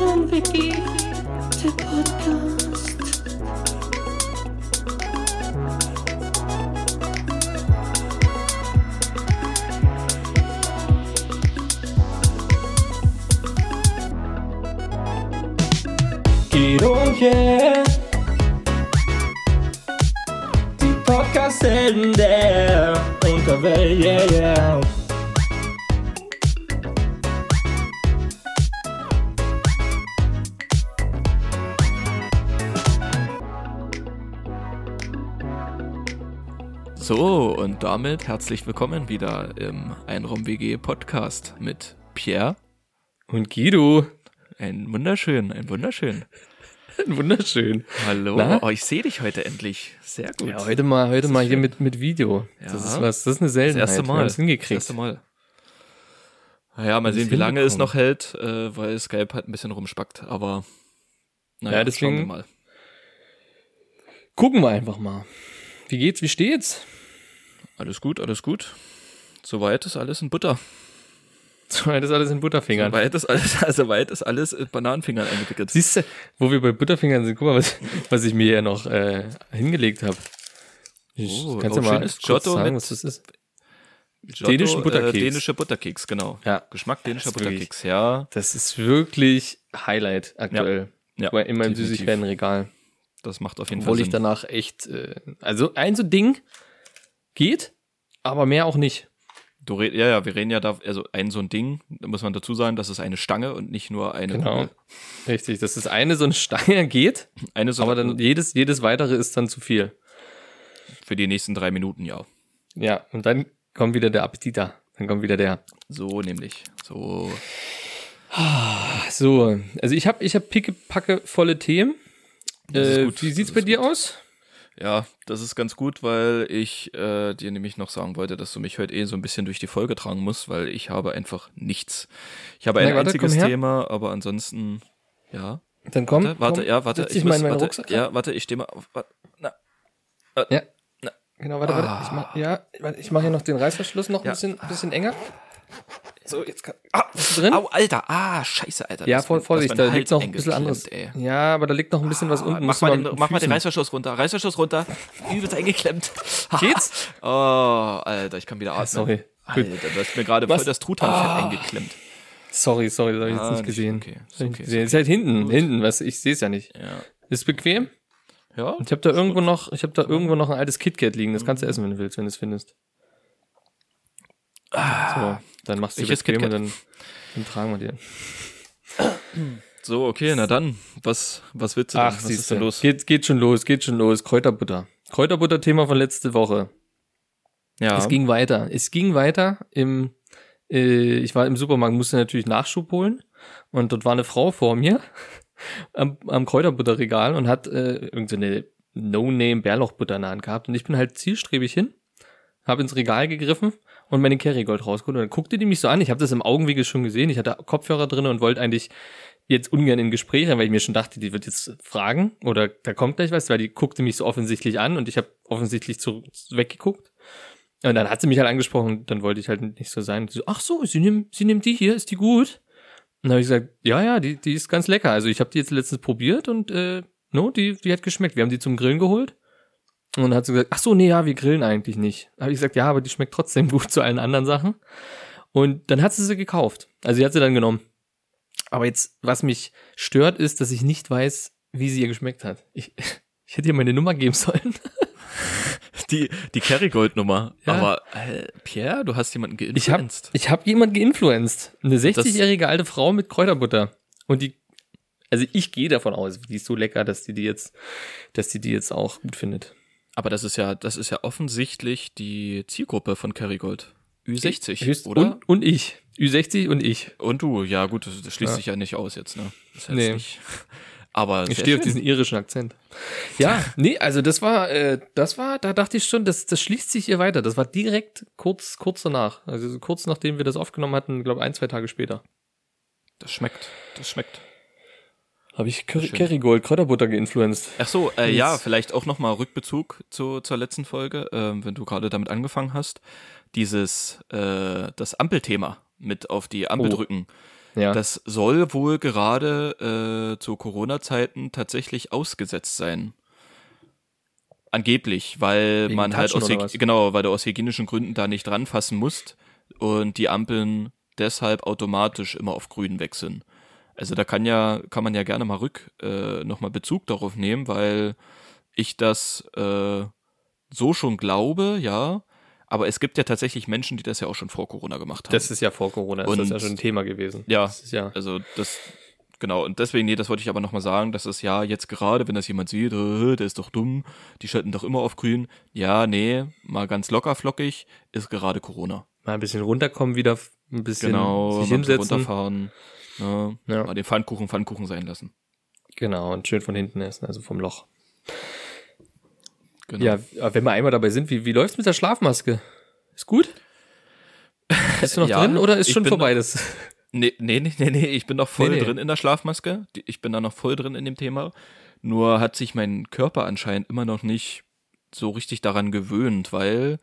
Einraum-WG, der Podcast. Guido und yeah. Die Podcast-Helden der Unterwelt, yeah, yeah. So, und damit herzlich willkommen wieder im Einraum WG Podcast mit Pierre. Und Guido. Ein wunderschön, ein wunderschön. Wunderschön. Hallo. Na? Oh, ich sehe dich heute endlich. Sehr gut. Ja, heute mal, heute mal hier mit, mit Video. Ja. Das ist was, das ist eine Seltenheit. das erste Wir Mal. haben's hingekriegt. Das erste Mal. Naja, mal sehen, wie lange es noch hält, äh, weil Skype halt ein bisschen rumspackt, aber naja, Ja, deswegen- schauen wir mal. Gucken wir einfach mal. Wie geht's? Wie steht's? Alles gut, alles gut. Soweit ist alles in Butter. Soweit ist alles in Butterfingern. Soweit ist alles, also weit ist alles in Bananenfingern eingewickelt. Siehst du, wo wir bei Butterfingern sind, guck mal, was, was ich mir ja noch äh, hingelegt habe. Oh, Kannst du mal kurz Giotto sagen, was das ist? Giotto, dänischen Butterkeks. Äh, dänische Butterkeks, genau. Ja. Geschmack dänischer ist wirklich- Butterkeks, ja. Das ist wirklich Highlight aktuell. Ja, Bei- in meinem. Süßigkeitenregal. Das macht auf jeden Obwohl Fall ich Sinn. danach echt, äh, also ein so Ding geht, aber mehr auch nicht. Du red, ja, ja, wir reden ja da, also ein so ein Ding, da muss man dazu sagen, das ist eine Stange und nicht nur eine Genau. Kugel. Richtig, das ist eine so eine Stange geht, Eine so aber dann jedes, jedes weitere ist dann zu viel. für die nächsten drei Minuten, ja. Ja, und dann kommt wieder der Appetit da. Dann kommt wieder der. So nämlich. So. Ach so, also ich habe ich hab picke, packe volle Themen. Ist Äh, wie das sieht's ist bei dir aus? Ja, das ist ganz gut, weil ich äh, dir nämlich noch sagen wollte, dass du mich heute eh so ein bisschen durch die Folge tragen musst, weil ich habe einfach nichts. Ich habe ein Na, warte, einziges. Thema, aber ansonsten, ja. Dann komm, Warte, warte, komm, ja, warte. mal in meinen warte, Rucksack. Ja, warte, ich stehe mal auf. Warte, na, Ja. Genau, warte, warte. Ich mach, ja, warte, ich mache hier noch den Reißverschluss noch ein Ja. bisschen, bisschen enger. So, jetzt kann. ah, Bist du drin? Au, Alter, ah, scheiße, Alter. Ja, das voll ist Vorsicht, das da ist liegt noch ein Hals bisschen anderes. eingeklemmt, Ey. Ja, aber da liegt noch ein bisschen was unten. mach mal, den, mach mal den Reißverschluss runter. Reißverschluss runter. Übelst eingeklemmt. Geht's? Oh, Alter, ich kann wieder atmen. sorry. Alter, Gut. du hast mir gerade voll das Truthahnfett Ah. eingeklemmt. Sorry, sorry, das habe ich jetzt Ah, nicht nicht- gesehen. okay, ist okay, nicht ist gesehen. Ist halt hinten, hinten, was ich sehe es ja nicht. Ja. Ist bequem? Ja? Ich habe da irgendwo noch, ich habe da irgendwo noch ein altes KitKat liegen. Das kannst du essen, wenn du willst, wenn du es findest. So, dann machst du. Welches bequem und dann, dann tragen wir dir. So, okay, na dann. Was, was willst du denn? Ach, was ist denn los? Geht, geht schon los, geht schon los. Kräuterbutter. Kräuterbutter-Thema von letzte Woche. Ja. Es ging weiter. Es ging weiter im, äh, ich war im Supermarkt, musste natürlich Nachschub holen und dort war eine Frau vor mir am, am Kräuterbutterregal und hat äh, irgendeine No-Name Bärlauchbutter in der Hand gehabt und ich bin halt zielstrebig hin, habe ins Regal gegriffen und meine Kerrygold rausgeholt und dann guckte die mich so an. Ich habe das im Augenwinkel schon gesehen. Ich hatte Kopfhörer drin und wollte eigentlich jetzt ungern in Gespräch weil ich mir schon dachte, die wird jetzt fragen oder da kommt gleich was, weil die guckte mich so offensichtlich an und ich habe offensichtlich zu, weggeguckt. Und dann hat sie mich halt angesprochen, dann wollte ich halt nicht so sein. So, ach so, sie nimmt, sie nimmt die hier, ist die gut? Und dann habe ich gesagt, ja, ja, die, die ist ganz lecker. Also ich habe die jetzt letztens probiert und äh, no, die, die hat geschmeckt. Wir haben die zum Grillen geholt. Und dann hat sie gesagt, ach so, nee, ja, wir grillen eigentlich nicht. Habe ich gesagt, ja, aber die schmeckt trotzdem gut zu allen anderen Sachen. Und dann hat sie sie gekauft. Also sie hat sie dann genommen. Aber jetzt, was mich stört, ist, dass ich nicht weiß, wie sie ihr geschmeckt hat. Ich, ich hätte ihr meine Nummer geben sollen. Die, die Kerrygold-Nummer. Ja. Aber, äh, Pierre, du hast jemanden Ich habe ich hab jemand geinfluenced. Eine 60-jährige alte Frau mit Kräuterbutter. Und die, also ich gehe davon aus, die ist so lecker, dass die die jetzt, dass die die jetzt auch gut findet. Aber das ist ja, das ist ja offensichtlich die Zielgruppe von Kerrygold. Ü60, Höchst- oder? Und, und ich. Ü60 und ich. Und du, ja gut, das, das schließt Ja. sich ja nicht aus jetzt, ne? Das heißt Nee. nicht. Aber Ich stehe auf schön. diesen irischen Akzent. Ja, nee, also das war, äh, das war, da dachte ich schon, das, das schließt sich hier weiter. Das war direkt kurz, kurz danach. Also kurz nachdem wir das aufgenommen hatten, glaube ein, zwei Tage später. Das schmeckt, das schmeckt. Habe ich Curry, Schön. Kerrygold Kräuterbutter geinfluenced. Ach so, äh, ja, vielleicht auch nochmal Rückbezug zu, zur letzten Folge, ähm, wenn du gerade damit angefangen hast. Dieses, äh, das Ampelthema mit auf die Ampel Oh. drücken. Ja. Das soll wohl gerade äh, zu Corona-Zeiten tatsächlich ausgesetzt sein. Angeblich, weil Wegen man halt aus, genau, weil du aus hygienischen Gründen da nicht ranfassen musst und die Ampeln deshalb automatisch immer auf grün wechseln. Also da kann ja, kann man ja gerne mal rück äh, nochmal Bezug darauf nehmen, weil ich das äh, so schon glaube, ja. Aber es gibt ja tatsächlich Menschen, die das ja auch schon vor Corona gemacht haben. Das ist ja vor Corona, ist das Und- ja schon ein Thema gewesen. Ja. Das ja. Also das, genau, und deswegen, nee, das wollte ich aber nochmal sagen, dass es ja jetzt gerade, wenn das jemand sieht, äh, der ist doch dumm, die schalten doch immer auf grün. Ja, nee, mal ganz locker flockig, ist gerade Corona. Mal ein bisschen runterkommen wieder, ein bisschen Genau, sich hinsetzen. runterfahren, Ja. mal den Pfannkuchen Pfannkuchen sein lassen. Genau, und schön von hinten essen, also vom Loch. Genau. Ja, wenn wir einmal dabei sind, wie, wie läuft's mit der Schlafmaske? Ist gut? Bist du noch Ja, drin oder ist schon vorbei noch- das? Nee, nee, nee, nee, nee, ich bin noch voll Nee, nee. drin in der Schlafmaske. Ich bin da noch voll drin in dem Thema. Nur hat sich mein Körper anscheinend immer noch nicht so richtig daran gewöhnt, weil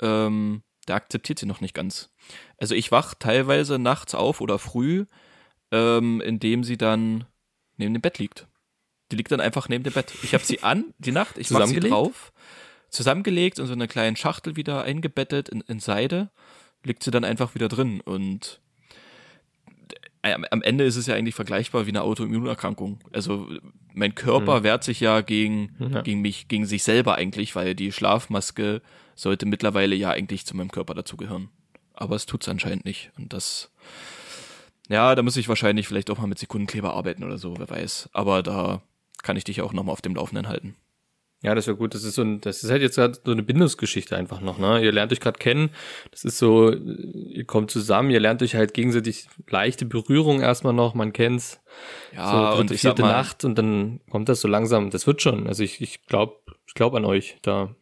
ähm, der akzeptiert sie noch nicht ganz. Also ich wach teilweise nachts auf oder früh, ähm, indem sie dann neben dem Bett liegt. Die liegt dann einfach neben dem Bett. Ich habe sie an, die Nacht, ich mach sie Zusammengelegt? drauf, zusammengelegt in so einer kleinen Schachtel wieder eingebettet in, in Seide, liegt sie dann einfach wieder drin und äh, am Ende ist es ja eigentlich vergleichbar wie eine Autoimmunerkrankung. Also mein Körper wehrt sich ja gegen, Ja. gegen mich, gegen sich selber eigentlich, weil die Schlafmaske sollte mittlerweile ja eigentlich zu meinem Körper dazugehören. Aber es tut's anscheinend nicht. Und das, ja, da muss ich wahrscheinlich vielleicht auch mal mit Sekundenkleber arbeiten oder so, wer weiß. Aber da kann ich dich auch nochmal auf dem Laufenden halten. Ja, das wäre gut. Das ist so ein, das ist halt jetzt gerade so eine Bindungsgeschichte einfach noch, ne? Ihr lernt euch gerade kennen. Das ist so, ihr kommt zusammen, ihr lernt euch halt gegenseitig leichte Berührung erstmal noch, man kennt's. Ja, so und vierte mal, Nacht und dann kommt das so langsam. Das wird schon. Also ich, ich glaube, ich glaube an euch da.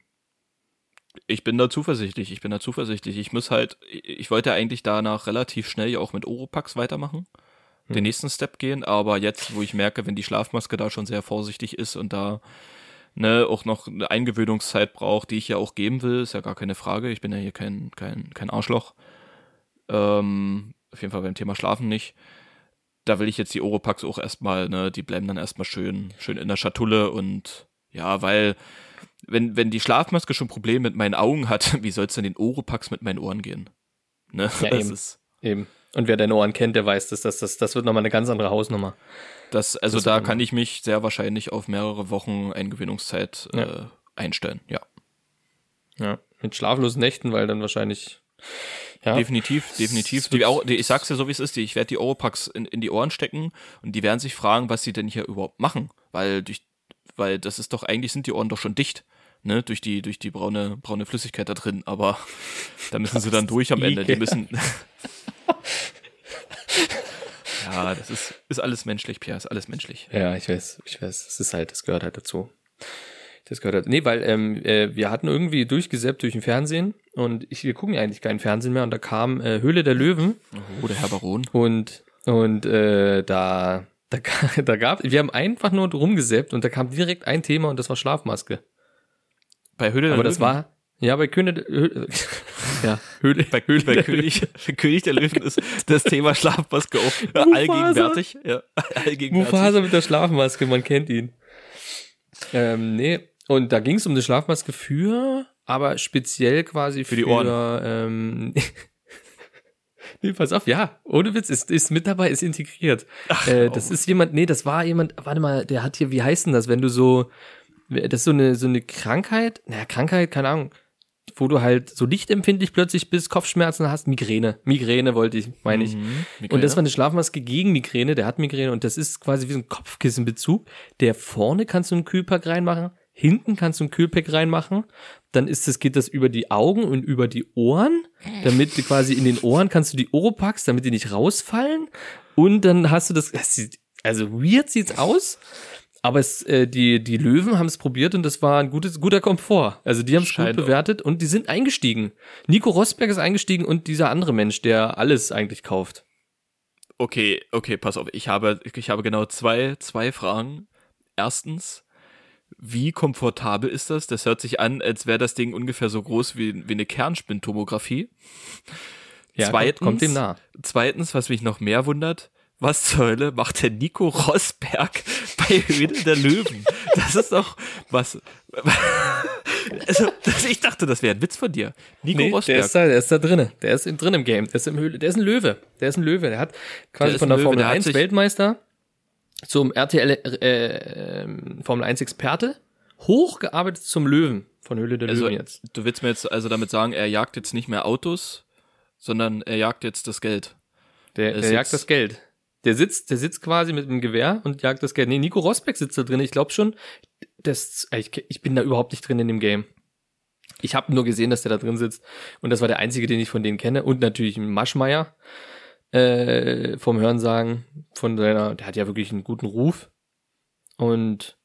Ich bin da zuversichtlich, ich bin da zuversichtlich. Ich muss halt, ich wollte eigentlich danach relativ schnell ja auch mit Oropax weitermachen, Hm. den nächsten Step gehen, aber jetzt, wo ich merke, wenn die Schlafmaske da schon sehr vorsichtig ist und da ne, auch noch eine Eingewöhnungszeit braucht, die ich ja auch geben will, ist ja gar keine Frage. Ich bin ja hier kein, kein, kein Arschloch. Ähm, auf jeden Fall beim Thema Schlafen nicht. Da will ich jetzt die Oropax auch erstmal, ne, die bleiben dann erstmal schön, schön in der Schatulle und ja, weil wenn, wenn die Schlafmaske schon Probleme mit meinen Augen hat, wie soll es denn den Oropax mit meinen Ohren gehen? Ne? Ja, das eben. ist, Eben. Und wer deine Ohren kennt, der weiß, dass das, das, das wird nochmal eine ganz andere Hausnummer. das, also Das da kann ich mich sehr wahrscheinlich auf mehrere Wochen Eingewöhnungszeit Ja. äh, einstellen. Ja, Ja. Mit schlaflosen Nächten, weil dann wahrscheinlich, ja. definitiv, definitiv. Die, auch, die, ich sag's dir so, wie es ist. Die, ich werde die Oropax in, in die Ohren stecken und die werden sich fragen, was sie denn hier überhaupt machen, weil durch, weil das ist doch eigentlich sind die Ohren doch schon dicht. Ne, durch die, durch die braune, braune Flüssigkeit da drin, aber da müssen sie dann durch am Ende. Die müssen. ja, das ist, ist alles menschlich, Pierre, ist alles menschlich. Ja, ich weiß, ich weiß, es ist halt, das gehört halt dazu. Das gehört halt. Nee, weil ähm, äh, wir hatten irgendwie durchgesäppt durch den Fernsehen und ich, wir gucken ja eigentlich keinen Fernsehen mehr und da kam äh, Höhle der Löwen Oh, der Herr Baron. und und äh, da da, da gab wir haben einfach nur rumgesäppt und da kam direkt ein Thema und das war Schlafmaske. Bei Höhle der Aber das Löwen. war ja bei König Höhle, ja Höhle bei, bei, bei König, bei König der Löwen ist das Thema Schlafmaske auch allgegenwärtig. Ja, allgegenwärtig. Mufasa mit der Schlafmaske, man kennt ihn. Ähm, nee, und da ging es um eine Schlafmaske für, aber speziell quasi für, Für die Ohren. Ähm, nee, pass auf, ja, ohne Witz, ist, ist mit dabei, ist integriert. äh, das oh. ist jemand, nee, das war jemand, warte mal, der hat hier, wie heißt denn das, wenn du so, das ist so eine, so eine Krankheit, naja, Krankheit, keine Ahnung, wo du halt so lichtempfindlich plötzlich bist, Kopfschmerzen hast, Migräne. Migräne wollte ich, meine ich. Mhm, Und das war eine Schlafmaske gegen Migräne, der hat Migräne und das ist quasi wie so ein Kopfkissenbezug. Der vorne kannst du einen Kühlpack reinmachen, hinten kannst du einen Kühlpack reinmachen, dann ist das, geht das über die Augen und über die Ohren, damit du quasi in den Ohren kannst du die Oropax, damit die nicht rausfallen und dann hast du das, das sieht, also weird sieht's aus, aber es, äh, die, die Löwen haben es probiert und das war ein gutes, guter Komfort. Also die haben es gut bewertet und die sind eingestiegen. Nico Rosberg ist eingestiegen und dieser andere Mensch, der alles eigentlich kauft. Okay, okay, pass auf. Ich habe, ich habe genau zwei, zwei Fragen. Erstens, wie komfortabel ist das? Das hört sich an, als wäre das Ding ungefähr so groß wie, wie eine Kernspintomographie. Ja, Zweitens, kommt, dem nah. Zweitens, was mich noch mehr wundert, was zur Hölle macht der Nico Rosberg bei Höhle der Löwen? Das ist doch was. Also, ich dachte, das wäre ein Witz von dir. Nico Nee, der Rosberg. ist da, der ist da drinne. Der ist in, drin im Game. Der ist im Höhle, der ist ein Löwe. Der ist ein Löwe. Der hat quasi Der von der Löwe, Formel der hat 1 sich- Weltmeister zum RTL äh, ähm, Formel 1 Experte hochgearbeitet zum Löwen von Höhle der Also, Löwen jetzt. du willst mir jetzt also damit sagen, er jagt jetzt nicht mehr Autos, sondern er jagt jetzt das Geld. Der, der jagt das Geld. Der sitzt, der sitzt quasi mit dem Gewehr und jagt das Geld. Nee, Nico Rosberg sitzt da drin. Ich glaube schon, das, ich, ich bin da überhaupt nicht drin in dem Game. Ich habe nur gesehen, dass der da drin sitzt. Und das war der einzige, den ich von denen kenne. Und natürlich ein Maschmeier äh, vom Hörensagen. Von seiner, der hat ja wirklich einen guten Ruf. Und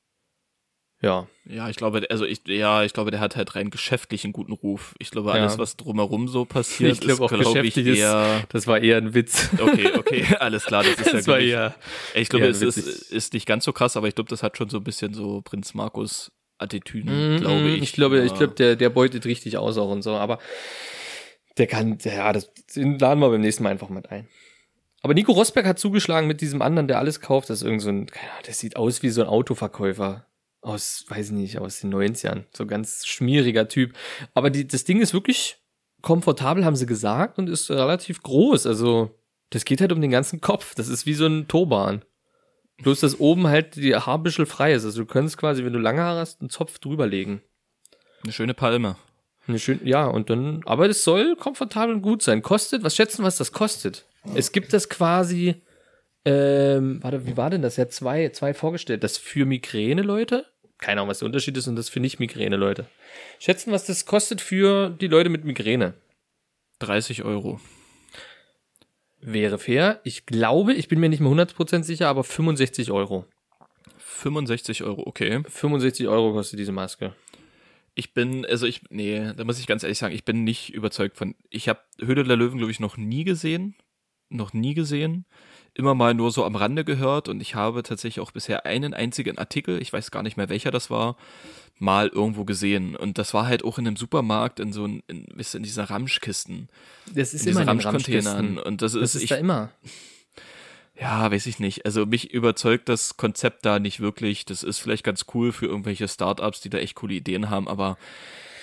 ja, Ja, ich glaube, also ich, ja, ich glaube, der hat halt rein geschäftlich einen guten Ruf. Ich glaube, alles, Ja. was drumherum so passiert, Ich glaube auch ist, glaube ich, geschäftlich ist- eher. das war eher ein Witz. Okay, okay, alles klar, das ist ja Das war wirklich- eher. Ich glaube, eher es ist, witzig. ist nicht ganz so krass, aber ich glaube, das hat schon so ein bisschen so Prinz Markus Attitüden, Mm, glaube mm, ich. Ich glaube, ich Ja. glaube, der, der beutet richtig aus auch und so, aber der kann, ja, das den laden wir beim nächsten Mal einfach mit ein. Aber Nico Rosberg hat zugeschlagen mit diesem anderen, der alles kauft. Das ist irgend so ein, keine Ahnung, der sieht aus wie so ein Autoverkäufer aus, weiß ich nicht, aus den 90ern. So ganz schmieriger Typ. Aber die, das Ding ist wirklich komfortabel, haben sie gesagt, und ist relativ groß. Also, das geht halt um den ganzen Kopf. Das ist wie so ein Turban. Bloß, dass oben halt die Haarbüschel frei ist. Also, du könntest quasi, wenn du lange Haare hast, einen Zopf drüberlegen. Eine schöne Palme. Eine schön, ja, und dann, aber es soll komfortabel und gut sein. Kostet, was schätzen, was das kostet? Es gibt das quasi, ähm, warte, wie war denn das? Ja, zwei, zwei vorgestellt. Das für Migräne-Leute. Keine Ahnung, was der Unterschied ist und das für nicht Migräne-Leute. Schätzen, was das kostet für die Leute mit Migräne. 30 Euro. Wäre fair. Ich glaube, ich bin mir nicht mehr 100% sicher, aber 65 Euro. 65 Euro, okay. 65 Euro kostet diese Maske. Ich bin, also ich, nee, da muss ich ganz ehrlich sagen, ich bin nicht überzeugt von. Ich habe Höhle der Löwen, glaube ich, noch nie gesehen. Noch nie gesehen. Immer mal nur so am Rande gehört und ich habe tatsächlich auch bisher einen einzigen Artikel, ich weiß gar nicht mehr welcher das war, mal irgendwo gesehen. Und das war halt auch in einem Supermarkt in so ein, in, in dieser Ramschkisten. Das ist in immer in den Ramschcontainern. Und das ist, Das ist ich, da immer. Ja, weiß ich nicht. Also mich überzeugt das Konzept da nicht wirklich. Das ist vielleicht ganz cool für irgendwelche Startups, die da echt coole Ideen haben, aber,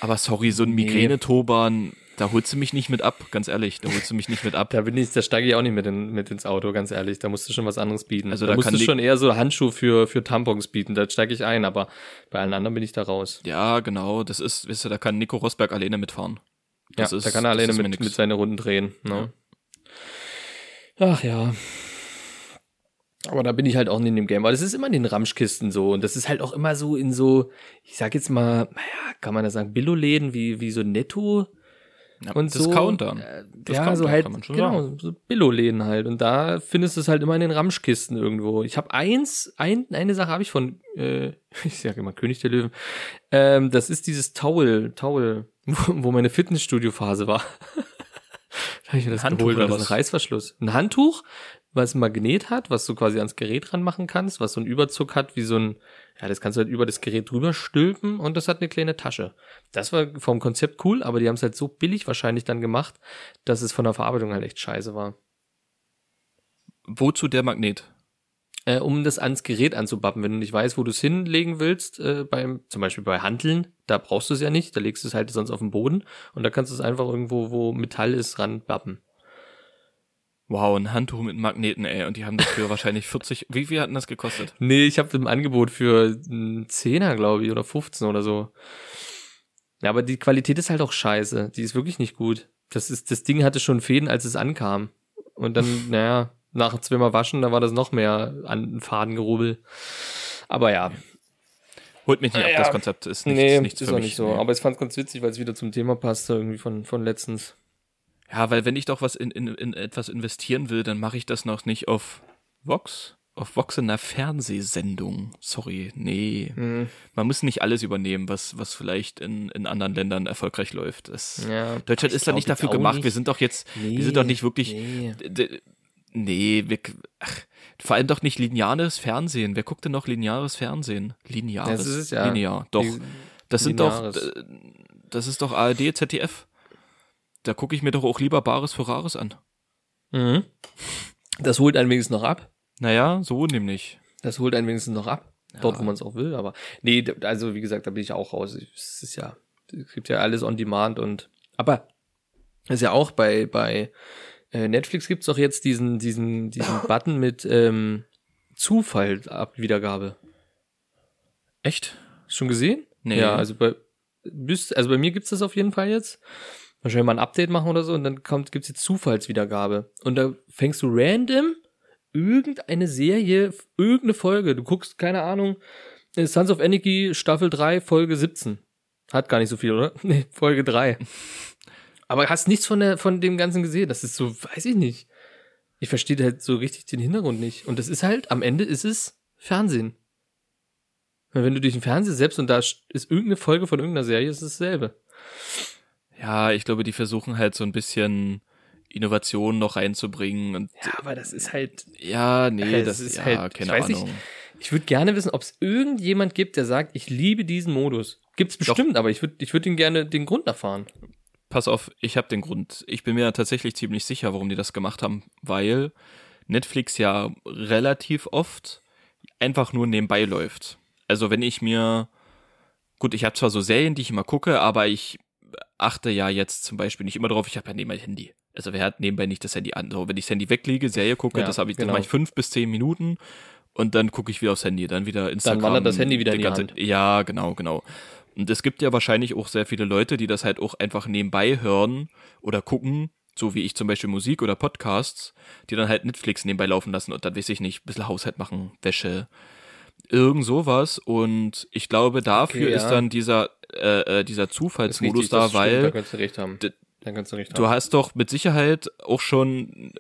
aber sorry, so ein Nee. Migräne-Turban, da holst du mich nicht mit ab, ganz ehrlich. Da holst du mich nicht mit ab. Da bin ich, da steige ich auch nicht mit, in, mit ins Auto, ganz ehrlich. Da musst du schon was anderes bieten. Also da, da musst kann du schon eher so Handschuhe für, für Tampons bieten. Da steige ich ein, aber bei allen anderen bin ich da raus. Ja, genau. Das ist, wisst ihr, da kann Nico Rosberg alleine mitfahren. Das ja, ist, da kann er alleine mit, mit seine Runden drehen. Ne? Ach ja. Aber da bin ich halt auch nicht in dem Game. Aber das ist immer in den Ramschkisten so. Und das ist halt auch immer so in so, ich sag jetzt mal, naja, kann man das sagen, Billo-Läden wie, wie so Netto Ja, und Discounter. so. Äh, Discounter, ja, so halt, kann man schon genau, so Billo-Läden halt. Und da findest du es halt immer in den Ramschkisten irgendwo. Ich habe eins, ein, eine Sache habe ich von, äh, ich sag immer König der Löwen. Ähm, das ist dieses Towel, Towel, wo, wo meine Fitnessstudio-Phase war. da habe ich mir das Handtuch geholt, oder das was? ein Reißverschluss. Ein Handtuch, was ein Magnet hat, was du quasi ans Gerät ranmachen kannst, was so einen Überzug hat, wie so ein, ja, das kannst du halt über das Gerät drüber stülpen und das hat eine kleine Tasche. Das war vom Konzept cool, aber die haben es halt so billig wahrscheinlich dann gemacht, dass es von der Verarbeitung halt echt scheiße war. Wozu der Magnet? Äh, um das ans Gerät anzubappen, wenn du nicht weißt, wo du es hinlegen willst, äh, beim, zum Beispiel bei Handeln, da brauchst du es ja nicht, da legst du es halt sonst auf den Boden und da kannst du es einfach irgendwo, wo Metall ist, ranbappen. Wow, ein Handtuch mit Magneten, ey. Und die haben dafür wahrscheinlich 40, wie viel hatten das gekostet? Nee, ich habe im Angebot für einen Zehner, glaube ich, oder 15 oder so. Ja, aber die Qualität ist halt auch scheiße. Die ist wirklich nicht gut. Das ist, das Ding hatte schon Fäden, als es ankam. Und dann, naja, nach zweimal waschen, da war das noch mehr an Fadengerubbel. Aber ja, Holt mich nicht ab, Ja. das Konzept ist nicht, nee, nichts ist für auch mich. nicht so. nee. Aber ich fand es ganz witzig, weil es wieder zum Thema passte, irgendwie von, von letztens. Ja, weil wenn ich doch was in, in, in etwas investieren will, dann mache ich das noch nicht auf Vox, auf Vox in einer Fernsehsendung. Sorry, nee. Hm, Man muss nicht alles übernehmen, was, was vielleicht in, in anderen Ländern erfolgreich läuft. Das, ja. Deutschland ist da nicht dafür gemacht. nicht. Wir sind doch jetzt, Nee, wir sind doch nicht wirklich, Nee. Nee, wir, ach, vor allem doch nicht lineares Fernsehen. Wer guckt denn noch lineares Fernsehen? Lineares. Das ist es ja. Linear, doch. Das sind doch, Lineares. d- das ist doch ARD, ZDF. Da gucke ich mir doch auch lieber Bares für Rares an. Mhm. Das holt einen wenigstens noch ab. Naja, so nämlich. Das holt einen wenigstens noch ab. Dort, wo man es auch will, aber nee, also wie gesagt, da bin ich auch raus. Es ist ja, es gibt ja alles on demand und aber es ist ja auch bei, bei äh, Netflix gibt's doch jetzt diesen, diesen, diesen Button mit ähm, Zufallabwiedergabe. Echt? Schon gesehen? Nee. Ja, also bei also bei mir gibt's das auf jeden Fall jetzt. Wahrscheinlich mal ein Update machen oder so und dann kommt, gibt's jetzt Zufallswiedergabe. Und da fängst du random irgendeine Serie, irgendeine Folge. Du guckst, keine Ahnung, äh, Sons of Anarchy Staffel 3, Folge 17. Hat gar nicht so viel, oder? Nee, Folge 3. Aber hast nichts von der, von dem Ganzen gesehen. Das ist so, weiß ich nicht. Ich verstehe halt so richtig den Hintergrund nicht. Und das ist halt, am Ende ist es Fernsehen. Wenn du durch den Fernseher selbst und da ist irgendeine Folge von irgendeiner Serie, ist es dasselbe. Ja, ich glaube, die versuchen halt so ein bisschen Innovation noch reinzubringen und Ja, aber das ist halt. ja, nee, Äh, das das ist ja, halt- keine ich weiß nicht. Ahnung. Ich würde gerne wissen, ob es irgendjemand gibt, der sagt, ich liebe diesen Modus. Gibt's bestimmt, aber ich würde ich würd ihn gerne den Grund erfahren. Pass auf, ich habe den Grund. Ich bin mir tatsächlich ziemlich sicher, warum die das gemacht haben, weil Netflix ja relativ oft einfach nur nebenbei läuft. Also wenn ich mir, gut, ich habe zwar so Serien, die ich immer gucke, aber ich achte ja jetzt zum Beispiel nicht immer drauf, ich habe ja nebenbei Handy. Also wer hat nebenbei nicht das Handy an? So, wenn ich das Handy weglege, Serie gucke, Ja, das habe ich, dann genau. mache ich fünf bis zehn Minuten und dann gucke ich wieder aufs Handy, dann wieder Instagram. wandert das Handy wieder in die ganze- Hand. Ja, genau, genau. Und es gibt ja wahrscheinlich auch sehr viele Leute, die das halt auch einfach nebenbei hören oder gucken, so wie ich zum Beispiel Musik oder Podcasts, die dann halt Netflix nebenbei laufen lassen und dann weiß ich nicht, ein bisschen Haushalt machen, Wäsche, irgend sowas. Und ich glaube, dafür Okay, ja. ist dann dieser, äh, äh, dieser Zufallsmodus richtig, da, stimmt, weil Da kannst du recht haben. d- Da kannst du recht du haben. hast doch mit Sicherheit auch schon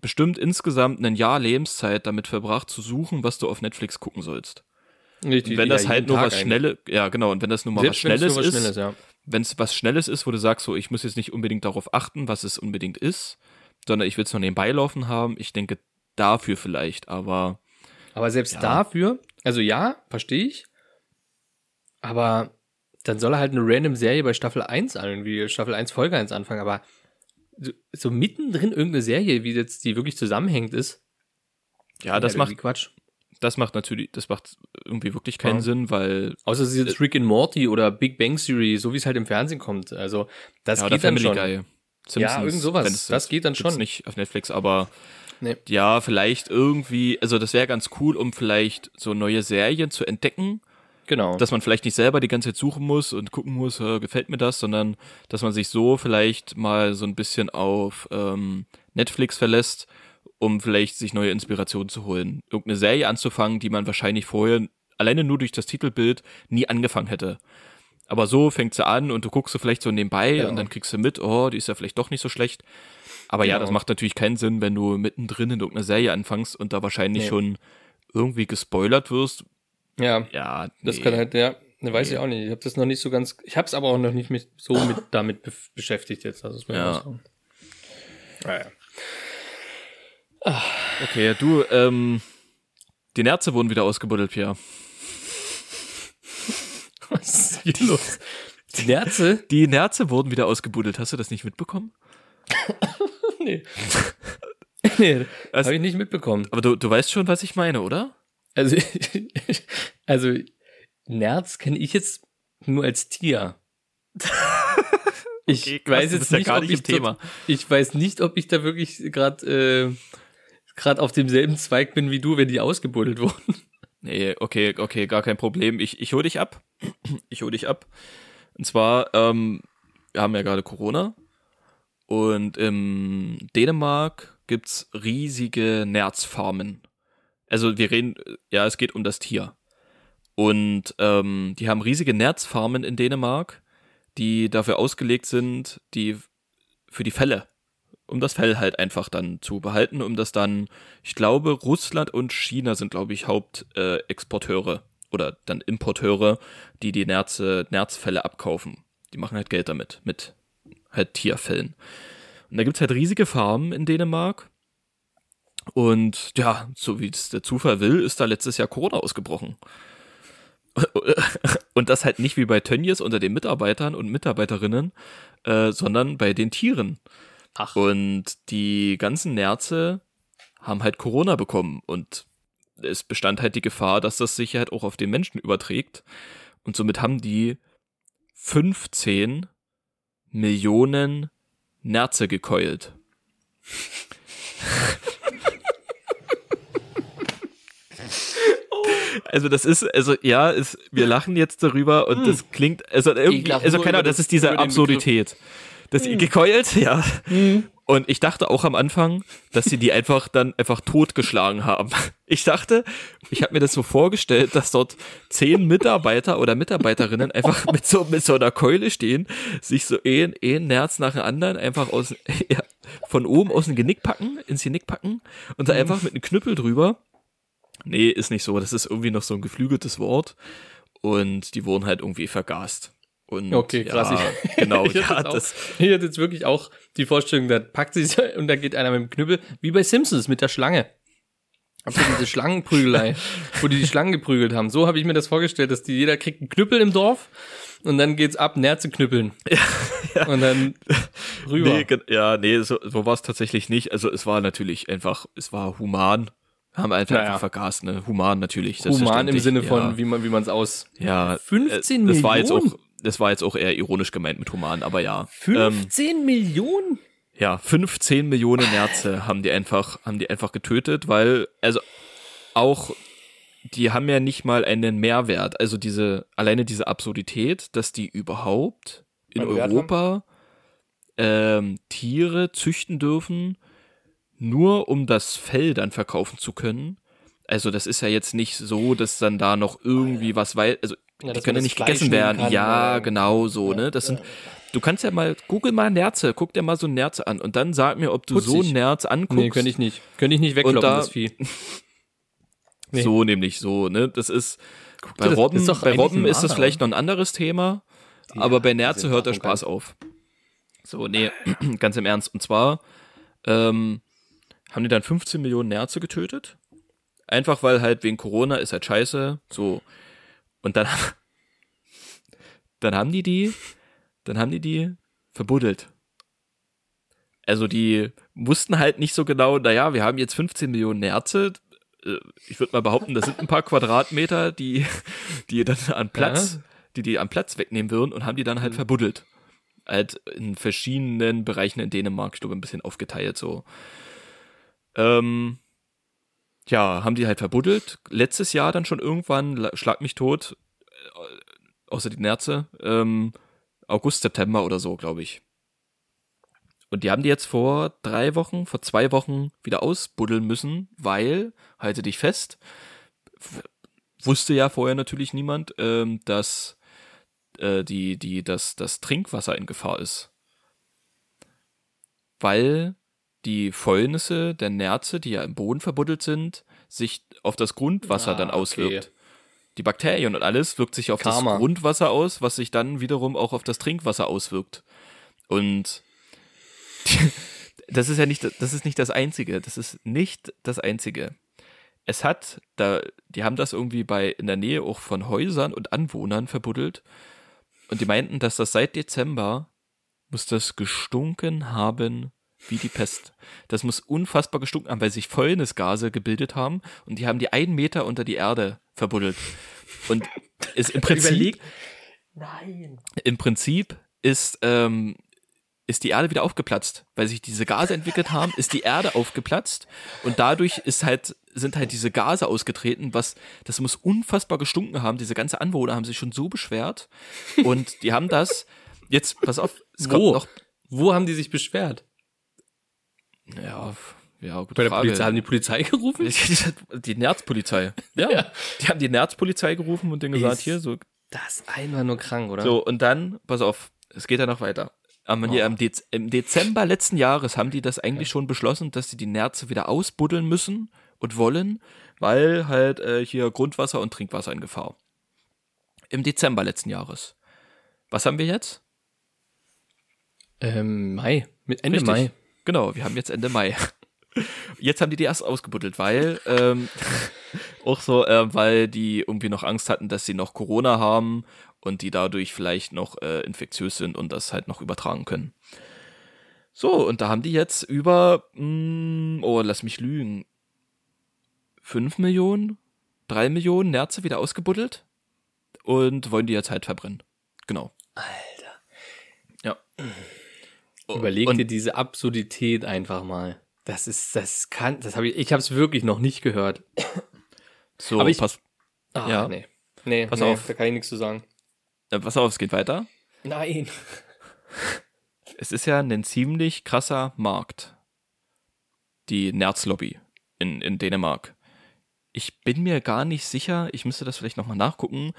bestimmt insgesamt ein Jahr Lebenszeit damit verbracht, zu suchen, was du auf Netflix gucken sollst. Richtig, Und wenn ja, das halt nur Tag was. Schnelles, ja genau, und wenn das nur mal Selbst was Schnelles nur was ist, Schnelles, ja. wenn es was Schnelles ist, wo du sagst, so, ich muss jetzt nicht unbedingt darauf achten, was es unbedingt ist, sondern ich will es noch nebenbei laufen haben, ich denke dafür vielleicht, aber Aber selbst Ja. dafür, also ja, verstehe ich. Aber dann soll er halt eine random Serie bei Staffel 1 irgendwie, Staffel 1, Folge 1 anfangen, aber so, so mittendrin irgendeine Serie, wie jetzt die wirklich zusammenhängt ist. ja, das macht, Quatsch. das macht natürlich, das macht irgendwie wirklich keinen Ja. Sinn, weil Außer es ist jetzt Rick and Morty oder Big Bang Theory, so wie es halt im Fernsehen kommt. Also, das ja, geht dann Family schon. Guy. Simpsons, irgend sowas. es- Das geht dann schon. nicht auf Netflix, aber Nee. ja, vielleicht irgendwie, also das wäre ganz cool, um vielleicht so neue Serien zu entdecken, Genau. dass man vielleicht nicht selber die ganze Zeit suchen muss und gucken muss, äh, gefällt mir das, sondern dass man sich so vielleicht mal so ein bisschen auf ähm, Netflix verlässt, um vielleicht sich neue Inspirationen zu holen. Irgendeine Serie anzufangen, die man wahrscheinlich vorher alleine nur durch das Titelbild nie angefangen hätte. Aber so fängt sie an und du guckst so vielleicht so nebenbei Ja. und dann kriegst du mit, oh, die ist ja vielleicht doch nicht so schlecht. Aber ja, Genau. das macht natürlich keinen Sinn, wenn du mittendrin in irgendeiner Serie anfängst und da wahrscheinlich Nee. schon irgendwie gespoilert wirst. Ja, Ja, das nee. kann halt, ja, ne, weiß Nee. ich auch nicht. Ich habe das noch nicht so ganz, ich habe es aber auch noch nicht mit, so mit damit be beschäftigt jetzt. Also, das Ja. sagen. Naja. Okay, du, ähm, die Nerze wurden wieder ausgebuddelt, Pierre. Was ist hier los? Die Nerze? Die Nerze wurden wieder ausgebuddelt. Hast du das nicht mitbekommen? Nee. nee, Also- habe ich nicht mitbekommen. Aber du, du weißt schon, was ich meine, oder? Also, also Nerz kenne ich jetzt nur als Tier. Ich Okay, krass, weiß jetzt ja nicht, gar ob nicht ich Thema. Ich weiß nicht, ob ich da wirklich gerade äh, gerade auf demselben Zweig bin wie du, wenn die ausgebuddelt wurden. Nee, okay, okay, gar kein Problem. Ich, ich hol dich ab. Ich hol dich ab. Und zwar, ähm, wir haben ja gerade Corona. Und in Dänemark gibt's riesige Nerzfarmen. Also wir reden, ja, es geht um das Tier. Und ähm, die haben riesige Nerzfarmen in Dänemark, die dafür ausgelegt sind, die für die Felle, um das Fell halt einfach dann zu behalten, um das dann, ich glaube, Russland und China sind, glaube ich, Hauptexporteure äh, oder dann Importeure, die die Nerze, Nerzfelle abkaufen. Die machen halt Geld damit, mit halt Tierfällen. Und da gibt's halt riesige Farmen in Dänemark. Und ja, so wie es der Zufall will, ist da letztes Jahr Corona ausgebrochen. Und das halt nicht wie bei Tönnies unter den Mitarbeitern und Mitarbeiterinnen, äh, sondern bei den Tieren. Ach. Und die ganzen Nerze haben halt Corona bekommen und es bestand halt die Gefahr, dass das sich halt auch auf den Menschen überträgt. Und somit haben die 15 Millionen Nerze gekeult. Also das ist, also ja, ist, wir lachen jetzt darüber und das klingt, also irgendwie, also keine Ahnung, das das- ist diese Absurdität. Das gekeult, ja. Und ich dachte auch am Anfang, dass sie die einfach dann einfach totgeschlagen haben. Ich dachte, ich habe mir das so vorgestellt, dass dort zehn Mitarbeiter oder Mitarbeiterinnen einfach mit so, mit so einer Keule stehen, sich so ein, ein Nerz nach dem anderen einfach aus, ja, von oben aus dem Genick packen, ins Genick packen und da einfach mit einem Knüppel drüber. Nee, ist nicht so. Das ist irgendwie noch so ein geflügeltes Wort. Und die wurden halt irgendwie vergast. Und Okay, krass. Ja, Ich- genau, ich, ja, hatte jetzt das, auch, ich hatte jetzt wirklich auch die Vorstellung, da packt sie sich und da geht einer mit dem Knüppel, wie bei Simpsons mit der Schlange. Ihr diese Schlangenprügelei, wo die die Schlangen geprügelt haben? So habe ich mir das vorgestellt, dass die jeder kriegt einen Knüppel im Dorf und dann geht's ab, Nerze knüppeln. Und dann rüber. Nee, ja, nee, so, so war es tatsächlich nicht. Also es war natürlich einfach, es war human. Haben einfach, Naja. einfach vergast, ne? Human natürlich. Human im Sinne von, ja. wie man wie man es aus. ja, 15 äh, das war jetzt Millionen? auch, das war jetzt auch eher ironisch gemeint mit human, aber ja. 15 Millionen? Ja, 15 Millionen Nerze haben die einfach, haben die einfach getötet, weil, also auch, die haben ja nicht mal einen Mehrwert. Also diese, alleine diese Absurdität, dass die überhaupt in Europa ähm, Tiere züchten dürfen, nur um das Fell dann verkaufen zu können. Also das ist ja jetzt nicht so, dass dann da noch irgendwie was weil, also Ja, die können ja nicht Fleisch gegessen werden. kann, ja, genau so, ne? Das sind, du kannst ja mal, google mal Nerze, guck dir mal so ein Nerze an und dann sag mir, ob du Putzig. so ein Nerz anguckst. Nee, könnte ich nicht. Könnte ich nicht wegkloppen, da- das Vieh. nee. So nämlich so, ne? Das ist, bei dir das- Robben, ist bei Robben ist das vielleicht noch ein anderes Thema, aber bei Nerze hört der Spaß auf. So, nee, ganz im Ernst. Und zwar, ähm, haben die dann 15 Millionen Nerze getötet. Einfach weil halt wegen Corona ist halt scheiße. So. Und dann, dann haben die die, dann haben die die verbuddelt. Also die wussten halt nicht so genau, naja, wir haben jetzt 15 Millionen Nerze. Äh, Ich würde mal behaupten, das sind ein paar Quadratmeter, die, die dann an Platz, die die am Platz wegnehmen würden und haben die dann halt verbuddelt. Halt in verschiedenen Bereichen in Dänemark, ich glaube, ein bisschen aufgeteilt so. Ähm, ja, haben die halt verbuddelt. Letztes Jahr dann schon irgendwann, la- schlag mich tot, äh, außer die Nerze, ähm, August, September oder so, glaube ich. Und die haben die jetzt vor drei Wochen, vor zwei Wochen wieder ausbuddeln müssen, weil, halte dich fest, wusste ja vorher natürlich niemand, ähm, dass äh, die, die, dass das Trinkwasser in Gefahr ist. Weil die Fäulnisse der Nerze, die ja im Boden verbuddelt sind, sich auf das Grundwasser Ah, dann okay. auswirkt. Die Bakterien und alles wirkt sich auf Karma. das Grundwasser aus, was sich dann wiederum auch auf das Trinkwasser auswirkt. Und das ist ja nicht, das ist nicht das Einzige. Das ist nicht das Einzige. Es hat, da, die haben das irgendwie bei, in der Nähe auch von Häusern und Anwohnern verbuddelt. Und die meinten, dass das seit Dezember muss das gestunken haben wie die Pest. Das muss unfassbar gestunken haben, weil sich Fäulnisgase gebildet haben und die haben die einen Meter unter die Erde verbuddelt. Und ist im Prinzip, Überleg. Nein. im Prinzip ist, ähm, ist die Erde wieder aufgeplatzt. Weil sich diese Gase entwickelt haben, ist die Erde aufgeplatzt und dadurch ist halt, sind halt diese Gase ausgetreten, was, das muss unfassbar gestunken haben. Diese ganze Anwohner haben sich schon so beschwert und die haben das, jetzt, pass auf, es kommt Wo? noch, Wo haben die sich beschwert? Ja, ja, gute Bei der Frage. Polizei haben die Polizei gerufen? Die Nerzpolizei. Ja, die haben die Nerzpolizei gerufen und denen gesagt, Ist- hier, so, Das ist einfach nur krank, oder? So, und dann, pass auf, es geht ja noch weiter. Am, Oh. hier, Dez Im Dezember letzten Jahres haben die das eigentlich schon beschlossen, dass sie die Nerze wieder ausbuddeln müssen und wollen, weil halt äh, hier Grundwasser und Trinkwasser in Gefahr. Im Dezember letzten Jahres. Was haben wir jetzt? Ähm, Mai. Mit Ende Richtig. Mai. Genau, wir haben jetzt Ende Mai. Jetzt haben die die erst ausgebuddelt, weil ähm, auch so, äh, weil die irgendwie noch Angst hatten, dass sie noch Corona haben und die dadurch vielleicht noch äh, infektiös sind und das halt noch übertragen können. So, und da haben die jetzt über, mh, oh, lass mich lügen, 5 Millionen, 3 Millionen Nerze wieder ausgebuddelt und wollen die jetzt halt verbrennen. Genau. Alter. Ja. Überleg Und- dir diese Absurdität einfach mal. Das ist, das kann, das habe ich, ich habe es wirklich noch nicht gehört. So, Aber ich- pass, Ah, Ja. nee. Nee, Pass nee, auf. da kann ich nichts zu sagen. äh, pass auf, es geht weiter. Nein. Es ist ja ein ziemlich krasser Markt. Die Nerzlobby in, in Dänemark. Ich bin mir gar nicht sicher, ich müsste das vielleicht nochmal nachgucken,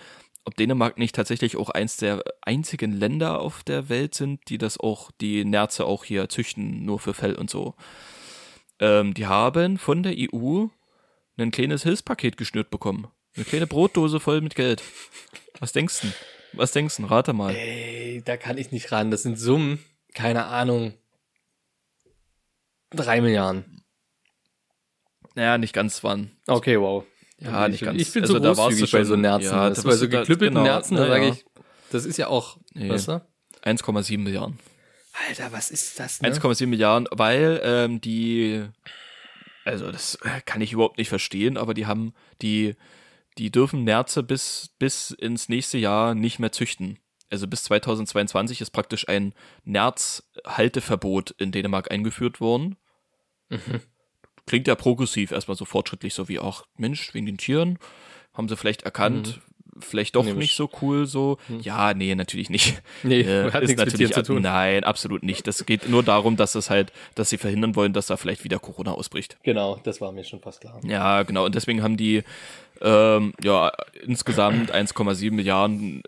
ob Dänemark nicht tatsächlich auch eins der einzigen Länder auf der Welt sind, die das auch, die Nerze auch hier züchten, nur für Fell und so. Ähm, die haben von der EU ein kleines Hilfspaket geschnürt bekommen. Eine kleine Brotdose voll mit Geld. Was denkst du? Was denkst du? Rate mal. Ey, da kann ich nicht ran. Das sind Summen, keine Ahnung. Drei Milliarden. Naja, nicht ganz waren. Okay, wow. Ja, ich, nicht ganz. Ich bin Also so da warst du bei so Nerzen. ja, das da bei bist so geklippelten genau, Nerzen, da sage ich, das ist ja auch, Nee. weißt du? 1,7 Milliarden. Alter, was ist das, ne? 1,7 Milliarden, weil ähm, die, also das äh, kann ich überhaupt nicht verstehen, aber die haben, die, die dürfen Nerze bis, bis ins nächste Jahr nicht mehr züchten. Also bis 2022 ist praktisch ein Nerzhalteverbot in Dänemark eingeführt worden. Mhm. Klingt ja progressiv, erstmal so fortschrittlich, so wie auch, Mensch, wegen den Tieren, haben sie vielleicht erkannt, vielleicht doch Nee, nicht so cool, so. Hm. Ja, nee, natürlich nicht. Nee, Äh, hat ist natürlich zu tun. Nein, absolut nicht. Das geht nur darum, dass es halt, dass sie verhindern wollen, dass da vielleicht wieder Corona ausbricht. Genau, das war mir schon fast klar. Ja, genau. Und deswegen haben die ähm, ja insgesamt 1,7 Milliarden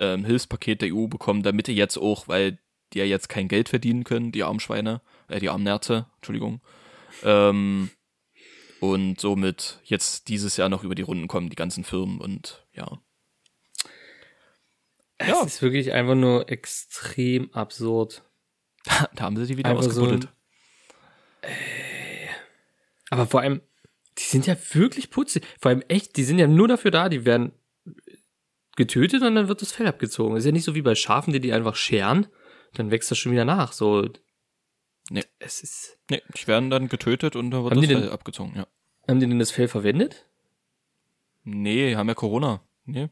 ähm, Hilfspaket der EU bekommen, damit die jetzt auch, weil die ja jetzt kein Geld verdienen können, die armen Schweine, äh, die armen Nerze, Entschuldigung. Ähm, und somit jetzt dieses Jahr noch über die Runden kommen, die ganzen Firmen und ja. Es ist wirklich einfach nur extrem absurd. Da haben sie die wieder Einfach so ausgebuddelt. Aber vor allem, die sind ja wirklich putzig. Vor allem echt, die sind ja nur dafür da, die werden getötet und dann wird das Fell abgezogen. ist ja nicht so wie bei Schafen, die die einfach scheren, dann wächst das schon wieder nach. So, Nee. es ist. Nee, die werden dann getötet und dann wird Haben das Fell abgezogen, ja. Haben die denn das Fell verwendet? Nee, haben ja Corona. Nee.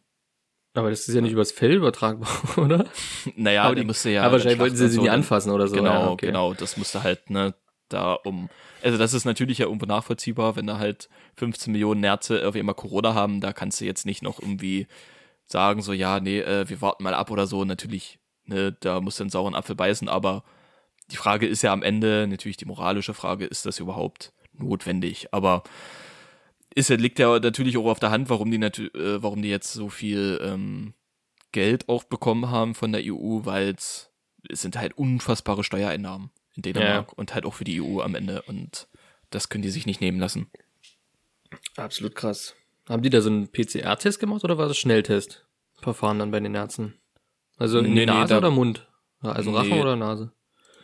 Aber das ist ja nicht übers Fell übertragbar, oder? Naja, Aber die- müsste ja. aber wahrscheinlich wollten sie sie nie so, dann- anfassen oder so. Genau, ja, okay. genau. Das musste halt, ne, da um. Also das ist natürlich ja irgendwo nachvollziehbar, wenn da halt 15 Millionen Nerze auf einmal Corona haben, da kannst du jetzt nicht noch irgendwie sagen, so, ja, nee, äh, wir warten mal ab oder so. Natürlich, ne, da musst du einen sauren Apfel beißen, aber die Frage ist ja am Ende, natürlich die moralische Frage, ist das überhaupt notwendig? Aber ist ja, liegt ja natürlich auch auf der Hand, warum die äh, warum die jetzt so viel ähm, Geld auch bekommen haben von der EU, weil es sind halt unfassbare Steuereinnahmen in Dänemark und halt auch für die EU am Ende und das können die sich nicht nehmen lassen. Absolut krass. Haben die da so einen PCR-Test gemacht oder war das Schnelltest? Verfahren dann bei den Ärzten? Also in Nee, die nee, Nase da- oder Mund? Also Rachen Nee. oder Nase?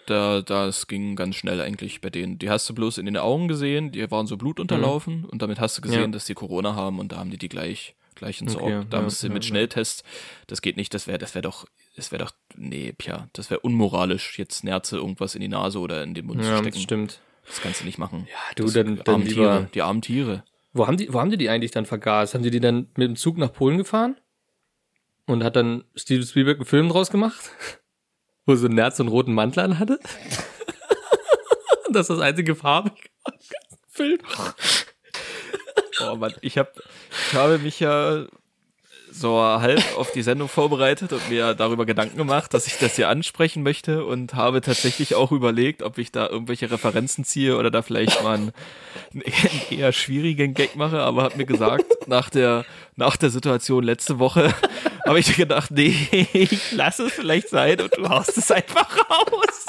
Da, das ging ganz schnell eigentlich bei denen. Die hast du bloß in den Augen gesehen, die waren so blutunterlaufen und damit hast du gesehen, Ja. dass die Corona haben und da haben die die gleich gleich entsorgt. Okay, da ja, musst du ja, mit. Schnelltest, das geht nicht, das wäre das wäre doch das wäre doch nee, Pia, das wäre unmoralisch jetzt Nerze irgendwas in die Nase oder in den Mund zu stecken. das stimmt. Das kannst du nicht machen. Ja, du, das, dann, die dann lieber. Tiere, die armen Tiere. Wo haben die, wo haben die die eigentlich dann vergast? Haben die die dann mit dem Zug nach Polen gefahren? Und hat dann Steven Spielberg einen Film draus gemacht? Wo so ein Nerz und einen roten Mantel anhatte? das ist das einzige farbige Film. Oh Mann, ich hab, ich habe mich ja so halb auf die Sendung vorbereitet und mir darüber Gedanken gemacht, dass ich das hier ansprechen möchte und habe tatsächlich auch überlegt, ob ich da irgendwelche Referenzen ziehe oder da vielleicht mal einen, einen eher schwierigen Gag mache, aber habe mir gesagt, nach der, nach der Situation letzte Woche habe ich gedacht, nee, ich lasse es vielleicht sein und du haust es einfach raus.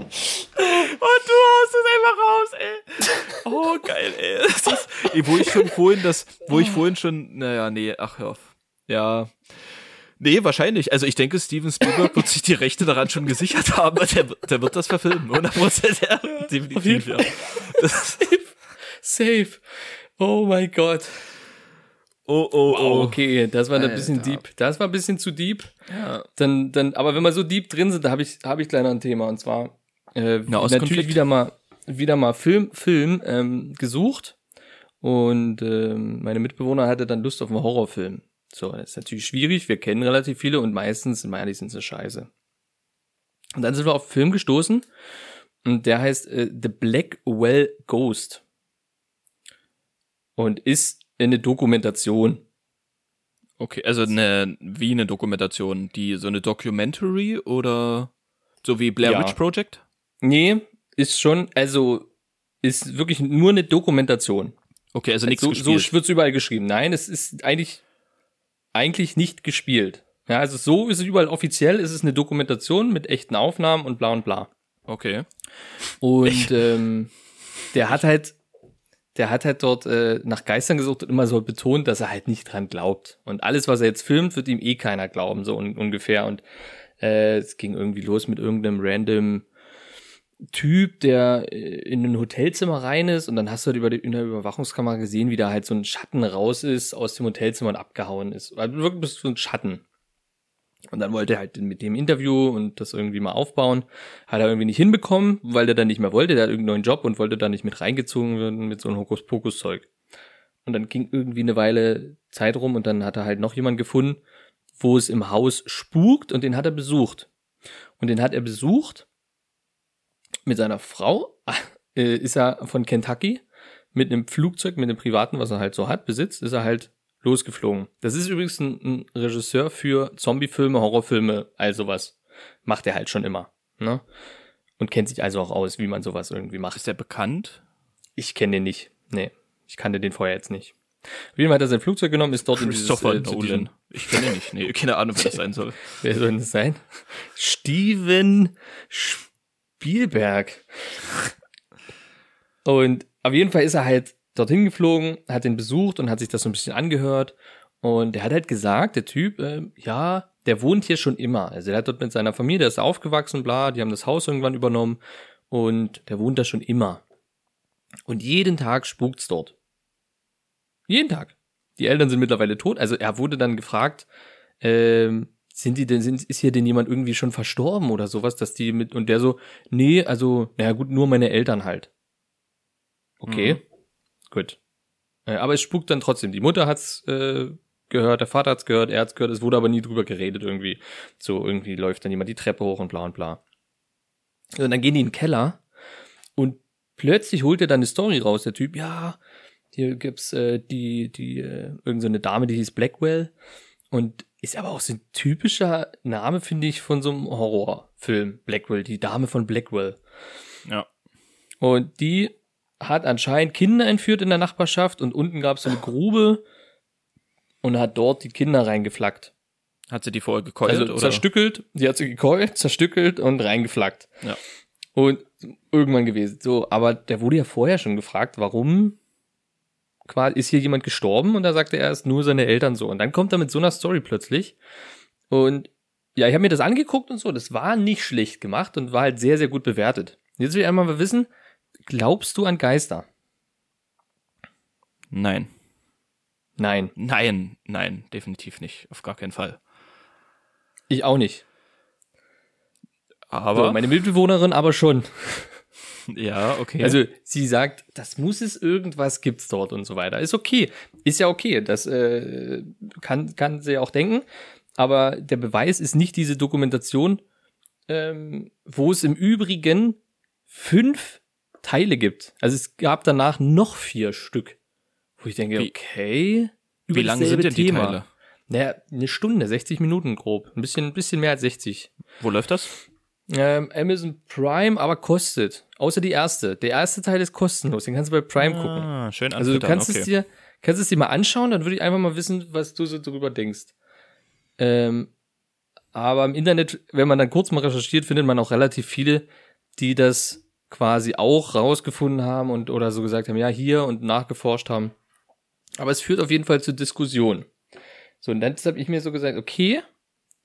Und du haust es einfach raus, ey. Oh, geil, ey. Das ist, ey, wo ich schon vorhin das, wo ich vorhin schon, naja, nee, ach, hör auf. Ja. Nee, wahrscheinlich. Also ich denke, Steven Spielberg wird sich die Rechte daran schon gesichert haben. Der, wird- der wird das verfilmen. 100% ja, definitiv, ja. Das, Safe. Oh mein Gott. Oh, oh, Oh, okay, das war ein bisschen deep. Das war ein bisschen zu deep. Ja. Dann, dann, aber wenn wir so deep drin sind, da habe ich, habe ich gleich noch ein Thema. Und zwar äh, Nahostkonflikt. natürlich wieder mal, wieder mal Film, Film ähm, gesucht. Und ähm, meine Mitbewohner hatte dann Lust auf einen Horrorfilm. So, das ist natürlich schwierig. Wir kennen relativ viele und meistens, wir ehrlich, sind sie scheiße. Und dann sind wir auf einen Film gestoßen. Und der heißt äh, The Blackwell Ghost. Und ist eine Dokumentation. Okay, also eine, wie eine Dokumentation, die so eine Documentary oder so wie Blair Ja. Witch Project? Nee, ist schon, also ist wirklich nur eine Dokumentation. Okay, also nichts so, gespielt. so wird's überall geschrieben. Nein, es ist eigentlich eigentlich nicht gespielt. Ja, also so ist es überall offiziell, ist es eine Dokumentation mit echten Aufnahmen und bla und bla. okay. Und ähm, der hat halt, der hat halt dort äh, nach Geistern gesucht und immer so betont, dass er halt nicht dran glaubt. Und alles, was er jetzt filmt, wird ihm eh keiner glauben, so un ungefähr. Und äh, es ging irgendwie los mit irgendeinem random Typ, der äh, in ein Hotelzimmer rein ist und dann hast du halt über die, in der Überwachungskamera gesehen, wie da halt so ein Schatten raus ist aus dem Hotelzimmer und abgehauen ist. Also wirklich so ein Schatten. Und dann wollte er halt mit dem Interview und das irgendwie mal aufbauen. Hat er irgendwie nicht hinbekommen, weil der dann nicht mehr wollte. Der hat irgendeinen neuen Job und wollte da nicht mit reingezogen werden mit so einem Hokuspokus-Zeug. Und dann ging irgendwie eine Weile Zeit rum und dann hat er halt noch jemanden gefunden, wo es im Haus spukt und den hat er besucht. Und den hat er besucht mit seiner Frau. Äh, ist er von Kentucky mit einem Flugzeug, mit einem privaten, was er halt so hat, besitzt, ist er halt losgeflogen. Das ist übrigens ein, ein Regisseur für Zombiefilme, Horrorfilme, all sowas. Macht er halt schon immer. Ne? Und kennt sich also auch aus, wie man sowas irgendwie macht. Ist der bekannt? Ich kenne den nicht. Nee, ich kannte den vorher jetzt nicht. Auf jeden Fall hat er sein Flugzeug genommen, ist dort in dieses, äh, Nolan. Ich kenne ihn nicht. Nee, keine Ahnung, wer das sein soll. Wer soll denn das sein? Steven Spielberg. Und auf jeden Fall ist er halt dorthin geflogen, hat den besucht und hat sich das so ein bisschen angehört. Und der hat halt gesagt, der Typ, äh, ja, der wohnt hier schon immer. Also der hat dort mit seiner Familie, der ist aufgewachsen, bla, die haben das Haus irgendwann übernommen und der wohnt da schon immer. Und jeden Tag spukt's dort. Jeden Tag. Die Eltern sind mittlerweile tot. Also er wurde dann gefragt, ähm, sind die denn, sind, ist hier denn jemand irgendwie schon verstorben oder sowas, dass die mit, und der so, nee, also, naja gut, nur meine Eltern halt. Okay, Mhm. gut. Äh, aber es spukt dann trotzdem. Die Mutter hat's äh, gehört, der Vater hat's gehört, er hat's gehört, es wurde aber nie drüber geredet irgendwie. So, irgendwie läuft dann jemand die Treppe hoch und bla und bla. Und dann gehen die in den Keller und plötzlich holt er dann eine Story raus, der Typ, ja, hier gibt's äh, die, die, äh, irgend so eine Dame, die hieß Blackwell und ist aber auch so ein typischer Name, finde ich, von so einem Horrorfilm. Blackwell, die Dame von Blackwell. Ja. Und die hat anscheinend Kinder entführt in der Nachbarschaft und unten gab es so eine Grube und hat dort die Kinder reingeflackt. Hat sie die vorher gekeult? Also oder? zerstückelt, die hat sie gekeult, zerstückelt und reingeflackt. Ja. Und irgendwann gewesen. So, aber der wurde ja vorher schon gefragt, warum quasi ist hier jemand gestorben und da sagte er, es ist nur seine Eltern so. Und dann kommt er mit so einer Story plötzlich. Und ja, ich habe mir das angeguckt und so, das war nicht schlecht gemacht und war halt sehr, sehr gut bewertet. Jetzt will ich einmal mal wissen, glaubst du an Geister? Nein. Nein, Nein, nein, definitiv nicht. Auf gar keinen Fall. ich auch nicht. Aber, So, meine Mitbewohnerin aber schon. ja, okay. Also sie sagt, das muss es, irgendwas gibt's dort und so weiter. Ist okay. Ist ja okay. Das äh, kann, kann sie auch denken. Aber der Beweis ist nicht diese Dokumentation, ähm, wo es im Übrigen fünf Teile gibt. Also es gab danach noch vier Stück. Wo ich denke, Wie- okay. wie lang sind denn die Thema. Teile? Naja, eine Stunde, 60 Minuten grob. Ein bisschen, ein bisschen mehr als 60. Wo läuft das? Ähm, Amazon Prime, aber kostet. Außer die erste. Der erste Teil ist kostenlos. Den kannst du bei Prime gucken. Ah, schön Also du kannst okay. es dir, kannst es dir mal anschauen, dann würde ich einfach mal wissen, was du so drüber denkst. Ähm, aber im Internet, wenn man dann kurz mal recherchiert, findet man auch relativ viele, die das quasi auch rausgefunden haben und oder so gesagt haben, ja, hier und nachgeforscht haben. Aber es führt auf jeden Fall zu Diskussionen. So, und dann habe ich mir so gesagt, okay,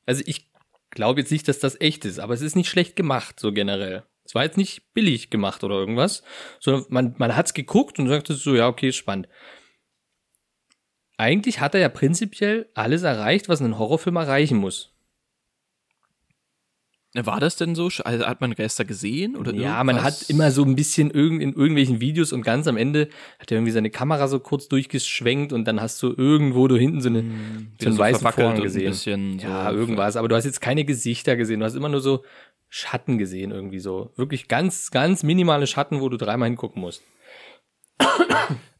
also ich glaube jetzt nicht, dass das echt ist, aber es ist nicht schlecht gemacht, so generell. Es war jetzt nicht billig gemacht oder irgendwas, sondern man, man hat's geguckt und sagte so, ja, okay, spannend. eigentlich hat er ja prinzipiell alles erreicht, was ein Horrorfilm erreichen muss. War das denn so? Also hat man Geister gesehen? Oder ja, man irgendwas? hat immer so ein bisschen irgend, in irgendwelchen Videos und ganz am Ende hat er irgendwie seine Kamera so kurz durchgeschwenkt und dann hast du irgendwo du hinten so, eine, Hm, so einen so weißen Vorhang ein gesehen. bisschen ja, so- irgendwas. Aber du hast jetzt keine Gesichter gesehen. Du hast immer nur so Schatten gesehen irgendwie so. Wirklich ganz, ganz minimale Schatten, wo du dreimal hingucken musst.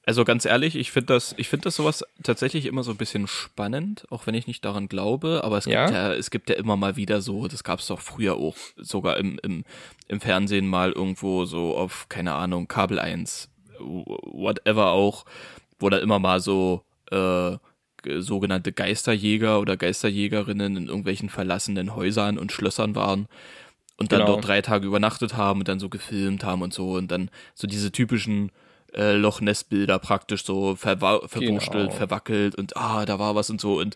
Also ganz ehrlich, ich finde das, ich finde das sowas tatsächlich immer so ein bisschen spannend, auch wenn ich nicht daran glaube, aber es Ja? gibt ja, es gibt ja immer mal wieder so, das gab es doch früher auch, sogar im, im, im Fernsehen mal irgendwo so auf, keine Ahnung, Kabel 1, whatever auch, wo da immer mal so äh, ge- sogenannte Geisterjäger oder Geisterjägerinnen in irgendwelchen verlassenen Häusern und Schlössern waren und dann Genau. dort drei Tage übernachtet haben und dann so gefilmt haben und so und dann so diese typischen äh, Loch Ness Bilder praktisch so verwa verwurstelt, Genau. verwackelt und ah, da war was und so und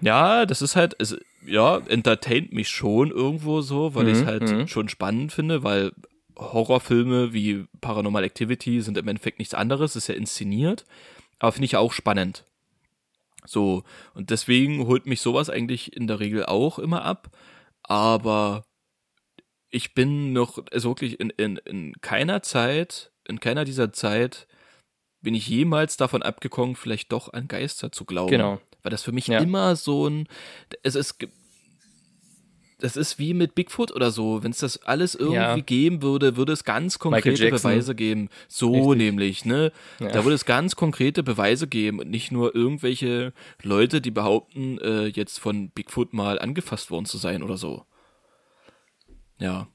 ja, das ist halt, es, ja, entertaint mich schon irgendwo so, weil ich es Mhm, halt mhm. schon spannend finde, weil Horrorfilme wie Paranormal Activity sind im Endeffekt nichts anderes, ist ja inszeniert, aber finde ich auch spannend. So, und deswegen holt mich sowas eigentlich in der Regel auch immer ab, aber ich bin noch, also wirklich in, in, in keiner Zeit, in keiner dieser Zeit bin ich jemals davon abgekommen, vielleicht doch an Geister zu glauben. Genau. Weil das für mich Ja. immer so ein, es ist, das ist wie mit Bigfoot oder so. Wenn es das alles irgendwie Ja. geben würde, würde es ganz konkrete. Beweise geben. So Richtig. nämlich, ne? Ja. Da würde es ganz konkrete Beweise geben und nicht nur irgendwelche Leute, die behaupten, äh, jetzt von Bigfoot mal angefasst worden zu sein oder so. Ja.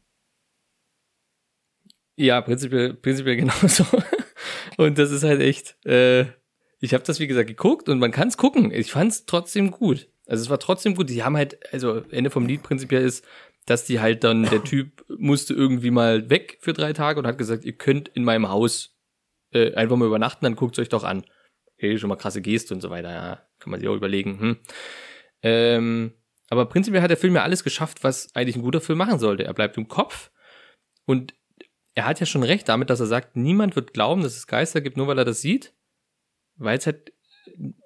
Ja, prinzipiell, prinzipiell genauso. Und das ist halt echt, äh, ich habe das wie gesagt geguckt und man kann es gucken. Ich fand es trotzdem gut. Also es war trotzdem gut. Die haben halt, also Ende vom Lied prinzipiell ist, dass die halt dann, der Typ musste irgendwie mal weg für drei Tage und hat gesagt, ihr könnt in meinem Haus äh, einfach mal übernachten, dann guckt's euch doch an. Okay, schon mal krasse Geste und so weiter, ja. Kann man sich auch überlegen. Hm. Ähm, aber prinzipiell hat der Film ja alles geschafft, was eigentlich ein guter Film machen sollte. Er bleibt im Kopf und er hat ja schon recht damit, dass er sagt, niemand wird glauben, dass es Geister gibt, nur weil er das sieht. Weil es halt,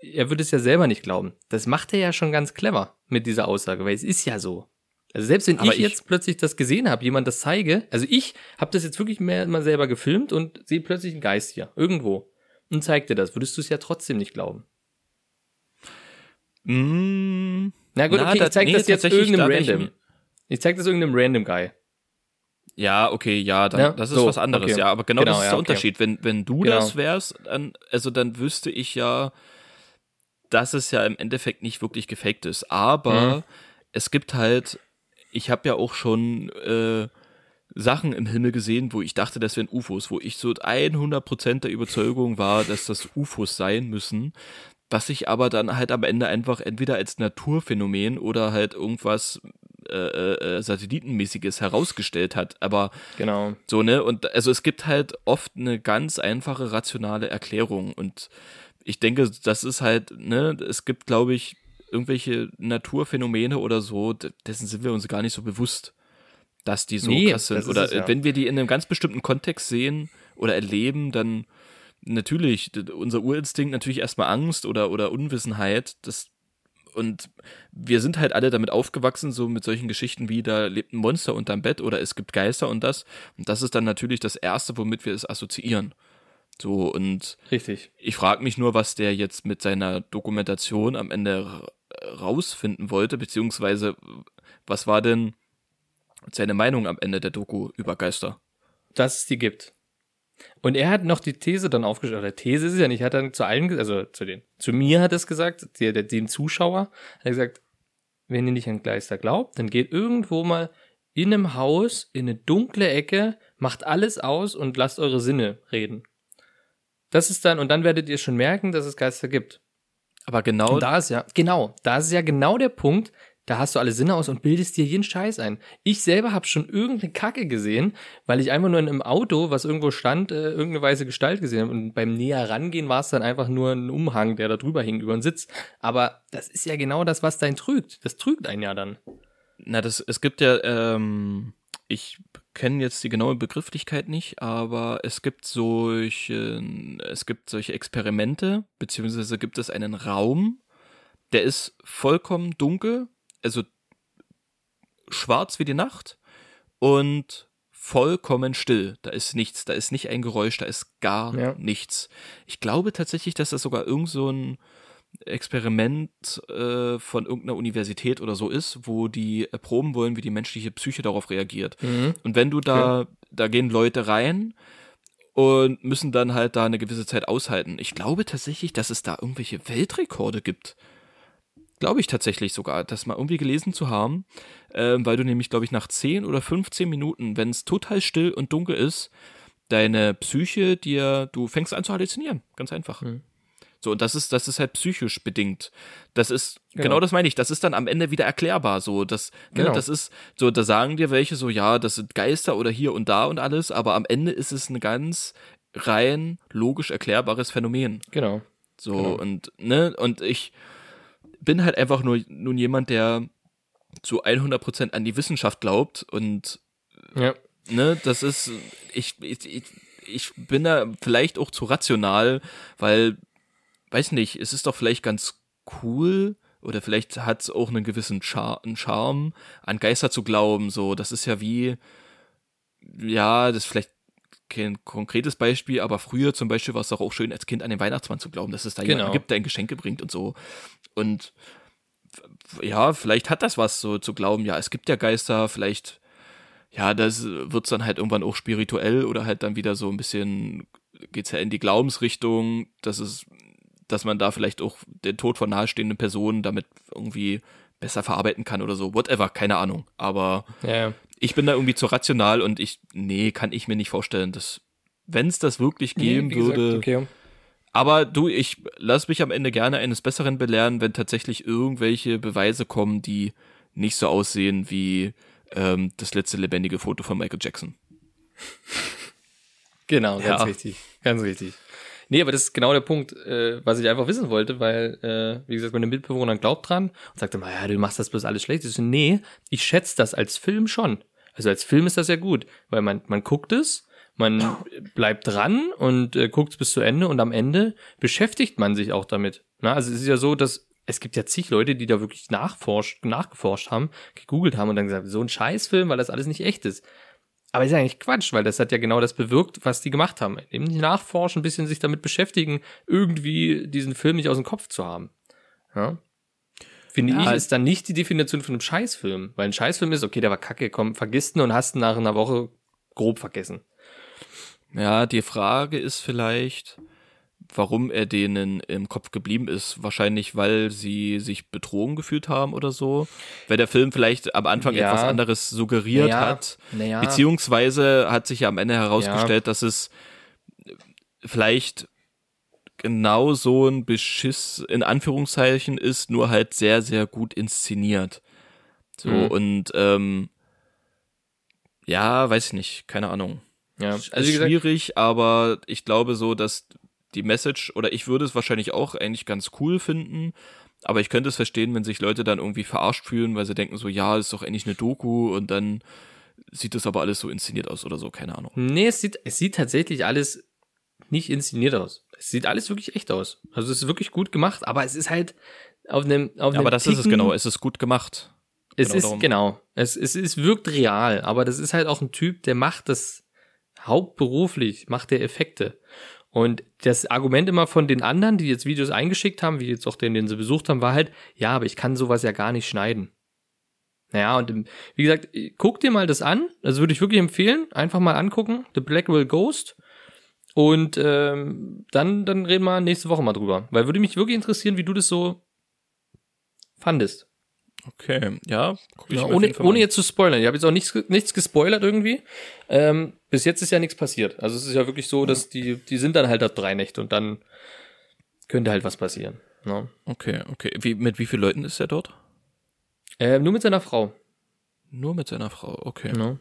er würde es ja selber nicht glauben. Das macht er ja schon ganz clever mit dieser Aussage, weil es ist ja so. Also selbst wenn ich, ich- jetzt plötzlich das gesehen habe, jemand das zeige, also ich habe das jetzt wirklich mehr mal selber gefilmt und sehe plötzlich einen Geist hier, irgendwo, und zeig dir das, würdest du es ja trotzdem nicht glauben. Mm, Na gut, Na, okay, da- ich zeig nee, das jetzt irgendeinem da ich Random. mir- Ich zeig das irgendeinem Random Guy. Ja, okay, ja, dann, Ja, das ist so, was anderes, okay. ja, aber genau, Genau, das ist ja, der okay. Unterschied. Wenn, wenn du Genau. das wärst, dann, also dann wüsste ich ja, dass es ja im Endeffekt nicht wirklich gefaked ist. Aber Mhm. es gibt halt, ich habe ja auch schon äh, Sachen im Himmel gesehen, wo ich dachte, das wären UFOs, wo ich so 100% der Überzeugung war, dass das UFOs sein müssen, was sich aber dann halt am Ende einfach entweder als Naturphänomen oder halt irgendwas äh, äh, Satellitenmäßiges herausgestellt hat. Aber Genau. so, ne? Und also es gibt halt oft eine ganz einfache, rationale Erklärung. Und ich denke, das ist halt, ne, es gibt, glaube ich, irgendwelche Naturphänomene oder so, dessen sind wir uns gar nicht so bewusst, dass die so Nee, krass sind. Oder es ja. äh, wenn wir die in einem ganz bestimmten Kontext sehen oder erleben, dann natürlich, unser Urinstinkt natürlich erstmal Angst oder, oder Unwissenheit, das und wir sind halt alle damit aufgewachsen, so mit solchen Geschichten wie, da lebt ein Monster unterm Bett oder es gibt Geister und das. Und das ist dann natürlich das Erste, womit wir es assoziieren. So, und Richtig. ich frage mich nur, was der jetzt mit seiner Dokumentation am Ende rausfinden wollte, beziehungsweise was war denn seine Meinung am Ende der Doku über Geister? dass es die gibt. Und er hat noch die These dann aufgestellt, oder These ist es ja nicht, er hat dann zu allen, also zu den, zu mir hat er es gesagt, der, der, dem Zuschauer, hat er gesagt, wenn ihr nicht an Geister glaubt, dann geht irgendwo mal in einem Haus in eine dunkle Ecke, macht alles aus und lasst eure Sinne reden. Das ist dann, und dann werdet ihr schon merken, dass es Geister gibt. Aber genau, Und da ist ja, genau, da ist ja genau der Punkt, da hast du alle Sinne aus und bildest dir jeden Scheiß ein. Ich selber habe schon irgendeine Kacke gesehen, weil ich einfach nur in einem Auto, was irgendwo stand, äh, irgendeine weiße Gestalt gesehen habe. Und beim näher rangehen war es dann einfach nur ein Umhang, der da drüber hing, über den Sitz. Aber das ist ja genau das, was dein trügt. Das trügt einen ja dann. na, das, es gibt ja, ähm, ich kenne jetzt die genaue Begrifflichkeit nicht, aber es gibt solche, es gibt solche Experimente, beziehungsweise gibt es einen Raum, der ist vollkommen dunkel, also schwarz wie die Nacht und vollkommen still. Da ist nichts, da ist nicht ein Geräusch, da ist gar Ja. nichts. Ich glaube tatsächlich, dass das sogar irgend so ein Experiment äh, von irgendeiner Universität oder so ist, wo die erproben wollen, wie die menschliche Psyche darauf reagiert. Mhm. Und wenn du da, da gehen Leute rein und müssen dann halt da eine gewisse Zeit aushalten. Ich glaube tatsächlich, dass es da irgendwelche Weltrekorde gibt. Glaube ich tatsächlich sogar, das mal irgendwie gelesen zu haben, ähm, weil du nämlich, glaube ich, nach 10 oder 15 Minuten, wenn es total still und dunkel ist, deine Psyche dir, du fängst an zu halluzinieren. Ganz einfach. Mhm. So, und das ist, das ist halt psychisch bedingt. Das ist, genau, Genau. das meine ich, das ist dann am Ende wieder erklärbar. So, das, ne, Genau. das ist, so, da sagen dir welche so, ja, das sind Geister oder hier und da und alles, aber am Ende ist es ein ganz rein logisch erklärbares Phänomen. Genau. So, Genau. und, ne, und ich bin halt einfach nur nun jemand, der zu 100% an die Wissenschaft glaubt und Ja. ne, das ist, ich, ich, ich, bin da vielleicht auch zu rational, weil, weiß nicht, es ist doch vielleicht ganz cool oder vielleicht hat es auch einen gewissen Char einen Charme, an Geister zu glauben, so, das ist ja wie, ja, das vielleicht kein konkretes Beispiel, aber früher zum Beispiel war es doch auch schön, als Kind an den Weihnachtsmann zu glauben, dass es da Genau. jemanden gibt, der ein Geschenke bringt und so. Und ja, vielleicht hat das was, so zu glauben, ja, es gibt ja Geister, vielleicht, ja, das wird's dann halt irgendwann auch spirituell oder halt dann wieder so ein bisschen, geht's ja in die Glaubensrichtung, dass es, dass man da vielleicht auch den Tod von nahestehenden Personen damit irgendwie besser verarbeiten kann oder so, whatever, keine Ahnung. Aber ja. Ich bin da irgendwie zu rational und ich, nee, kann ich mir nicht vorstellen, dass, wenn es das wirklich geben Nee, wie gesagt, würde. okay. Aber du, ich lass mich am Ende gerne eines Besseren belehren, wenn tatsächlich irgendwelche Beweise kommen, die nicht so aussehen wie ähm, das letzte lebendige Foto von Michael Jackson. Genau, ganz Ja. richtig. Ganz richtig. Nee, aber das ist genau der Punkt, äh, was ich einfach wissen wollte, weil, äh, wie gesagt, meine Mitbewohner glaubt dran und sagt immer, ja, du machst das bloß alles schlecht. Ich so, nee, ich schätze das als Film schon. Also als Film ist das ja gut, weil man, man guckt es, man bleibt dran und äh, guckt es bis zu Ende und am Ende beschäftigt man sich auch damit. Na, also es ist ja so, dass es gibt ja zig Leute, die da wirklich nachforscht, nachgeforscht haben, gegoogelt haben und dann gesagt, so ein Scheißfilm, weil das alles nicht echt ist. Aber ist ja eigentlich Quatsch, weil das hat ja genau das bewirkt, was die gemacht haben. Eben nachforschen, ein bisschen sich damit beschäftigen, irgendwie diesen Film nicht aus dem Kopf zu haben. Ja? Finde Ja. ich, ist dann nicht die Definition von einem Scheißfilm. Weil ein Scheißfilm ist, okay, der war kacke, komm, vergisst ihn und hast ihn nach einer Woche grob vergessen. Ja, die Frage ist vielleicht, warum er denen im Kopf geblieben ist. Wahrscheinlich, weil sie sich betrogen gefühlt haben oder so. Weil der Film vielleicht am Anfang Ja. etwas anderes suggeriert Naja, hat. naja. Beziehungsweise hat sich ja am Ende herausgestellt, dass es vielleicht genau so ein Beschiss in Anführungszeichen ist, nur halt sehr, sehr gut inszeniert. So, Mhm. und ähm, ja, weiß ich nicht, keine Ahnung. Ja, Also gesagt, schwierig, aber ich glaube so, dass die Message, oder ich würde es wahrscheinlich auch eigentlich ganz cool finden, aber ich könnte es verstehen, wenn sich Leute dann irgendwie verarscht fühlen, weil sie denken so, ja, ist doch eigentlich eine Doku und dann sieht das aber alles so inszeniert aus oder so, keine Ahnung. nee, es sieht, es sieht tatsächlich alles nicht inszeniert aus. Es sieht alles wirklich echt aus. Also es ist wirklich gut gemacht, aber es ist halt auf einem, auf Ja, einem aber das ist es Ticken- genau, es ist gut gemacht. Es Genau ist, darum. genau. Es, es, es wirkt real, aber das ist halt auch ein Typ, der macht das hauptberuflich, macht der Effekte. Und das Argument immer von den anderen, die jetzt Videos eingeschickt haben, wie jetzt auch den, den sie besucht haben, war halt, ja, aber ich kann sowas ja gar nicht schneiden. Naja, und im- wie gesagt, guck dir mal das an. Das würde ich wirklich empfehlen. Einfach mal angucken. The Black Will Ghost. Und ähm, dann, dann reden wir nächste Woche mal drüber. Weil würde mich wirklich interessieren, wie du das so fandest. Okay, ja. guck ich Ja, ohne, ohne jetzt zu spoilern. Ich habe jetzt auch nichts, nichts gespoilert irgendwie. Ähm, bis jetzt ist ja nichts passiert. Also es ist ja wirklich so, dass die, die sind dann halt da drei Nächte und dann könnte halt was passieren. Ne? Okay, okay. Wie, mit wie vielen Leuten ist er dort? Ähm, nur mit seiner Frau. Nur mit seiner Frau, okay. Ne?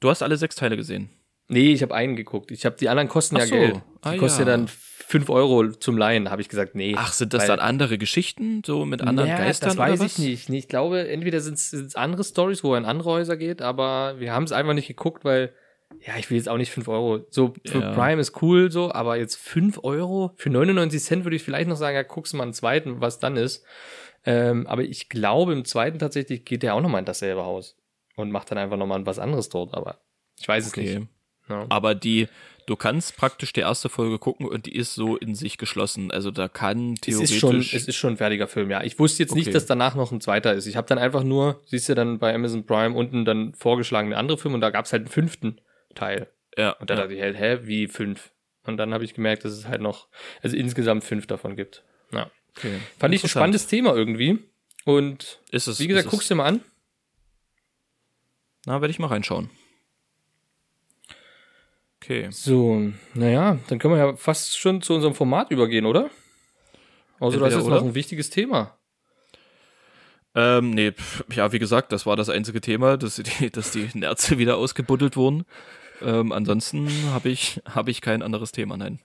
Du hast alle sechs Teile gesehen. Nee, ich habe einen geguckt. Ich habe die anderen kosten Ach ja so. Geld. Die Ah, kosten ja ja. dann fünf Euro zum Leihen, habe ich gesagt, nee. Ach, sind das dann andere Geschichten, so mit anderen Naja, Geistern Das weiß oder was? ich nicht. Ich glaube, entweder sind es andere Stories, wo er in andere Häuser geht, aber wir haben es einfach nicht geguckt, weil, ja, ich will jetzt auch nicht 5 Euro. So, für Ja. Prime ist cool, so, aber jetzt 5 Euro? Für 99 Cent würde ich vielleicht noch sagen, ja, guckst du mal einen zweiten, was dann ist. Ähm, aber ich glaube, im zweiten tatsächlich geht der auch nochmal in dasselbe Haus und macht dann einfach nochmal was anderes dort, aber ich weiß es Okay. nicht. Ja. Aber die, du kannst praktisch die erste Folge gucken und die ist so in sich geschlossen. Also da kann Es theoretisch. ist, schon, es ist schon ein fertiger Film, ja. Ich wusste jetzt nicht, Okay. dass danach noch ein zweiter ist. Ich habe dann einfach nur, siehst du dann bei Amazon Prime unten dann vorgeschlagen eine andere Film und da gab es halt einen fünften Teil. ja, Und da ja. dachte ich halt, hä, wie fünf? Und dann habe ich gemerkt, dass es halt noch, also insgesamt fünf davon gibt. Ja. okay. Fand ich ein spannendes Thema irgendwie. Und Ist es, wie gesagt, guckst es. du dir mal an. Na, werde ich mal reinschauen. Okay. So, naja, dann können wir ja fast schon zu unserem Format übergehen, oder? Also, jetzt oder. noch ein wichtiges Thema. Ähm, nee, pf, ja, wie gesagt, das war das einzige Thema, dass die, dass die Nerze wieder ausgebuddelt wurden. Ähm, ansonsten habe ich, habe ich kein anderes Thema, nein.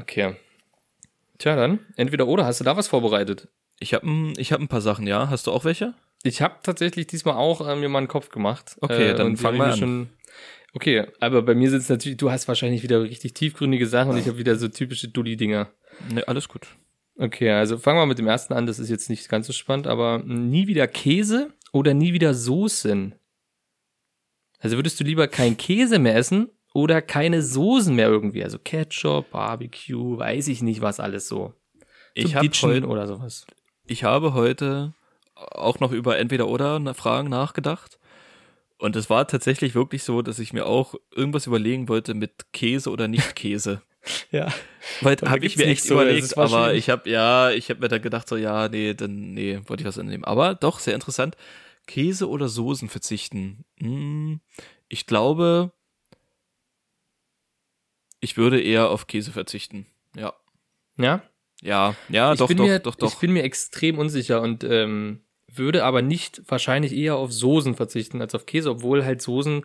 Okay. Tja, dann, entweder oder, hast du da was vorbereitet? Ich habe ich hab ein paar Sachen, ja. Hast du auch welche? Ich habe tatsächlich diesmal auch äh, mir mal einen Kopf gemacht. Okay, dann und die fang hab mal an. Schon, okay, aber bei mir sind es natürlich, du hast wahrscheinlich wieder richtig tiefgründige Sachen und ich habe wieder so typische Dulli-Dinger. Nee, alles gut. Okay, also fangen wir mit dem ersten an, das ist jetzt nicht ganz so spannend, aber nie wieder Käse oder nie wieder Soßen? Also würdest du lieber kein Käse mehr essen oder keine Soßen mehr irgendwie? Also Ketchup, Barbecue, weiß ich nicht, was alles so. Ich habe heute, oder sowas. ich habe heute auch noch über entweder oder Fragen nachgedacht. Und es war tatsächlich wirklich so, dass ich mir auch irgendwas überlegen wollte mit Käse oder nicht Käse. Ja. Weil da habe ich mir echt so, überlegt, aber ich habe ja, ich habe mir dann gedacht so, ja, nee, dann nee, wollte ich was annehmen. Aber doch sehr interessant. Käse oder Soßen verzichten. Hm, ich glaube, ich würde eher auf Käse verzichten. Ja, Ja? ja, ja, ich doch, bin doch, mir, doch, doch. Ich bin mir extrem unsicher und ähm, würde aber nicht wahrscheinlich eher auf Soßen verzichten als auf Käse, obwohl halt Soßen,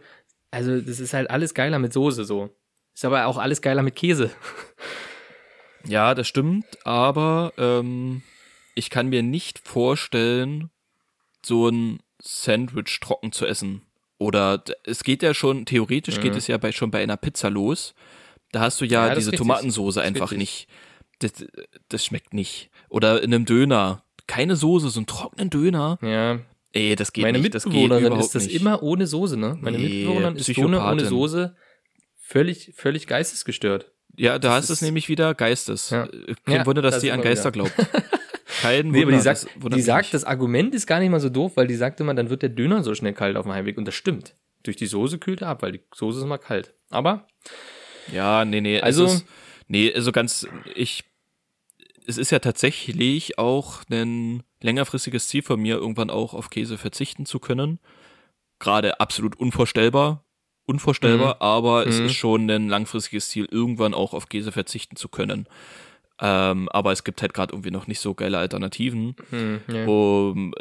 also das ist halt alles geiler mit Soße so. Ist aber auch alles geiler mit Käse. Ja, das stimmt, aber ähm, ich kann mir nicht vorstellen, so ein Sandwich trocken zu essen. Oder es geht ja schon, theoretisch geht Mhm. es ja bei, schon bei einer Pizza los. Da hast du ja, Ja, diese. Tomatensoße einfach nicht. Das, das schmeckt nicht. Oder in einem Döner. Keine Soße, so einen trockenen Döner. Ja, Ey, das geht meine nicht. Das geht Mitbewohnerin überhaupt ist das nicht. immer ohne Soße, ne? Meine Nee, Mitbewohnerin ist ohne, ohne. Soße völlig, völlig geistesgestört. Ja, da das hast du es nämlich wieder Geistes. Ja. Äh, Kein Ja, Wunder, dass da die an Geister wieder. glaubt. Kein Nee, aber Wunder. die sagt, das die sagt, das Argument ist gar nicht mal so doof, weil die sagt immer, dann wird der Döner so schnell kalt auf dem Heimweg. Und das stimmt. Durch die Soße kühlt er ab, weil die Soße ist immer kalt. Aber Ja, nee, nee. Also- ist, nee, also ganz, ich, es ist ja tatsächlich auch ein längerfristiges Ziel von mir, irgendwann auch auf Käse verzichten zu können. Gerade absolut unvorstellbar, unvorstellbar, aber es Mhm. ist schon ein langfristiges Ziel, irgendwann auch auf Käse verzichten zu können. Ähm, aber es gibt halt gerade irgendwie noch nicht so geile Alternativen. hm, ja. Um,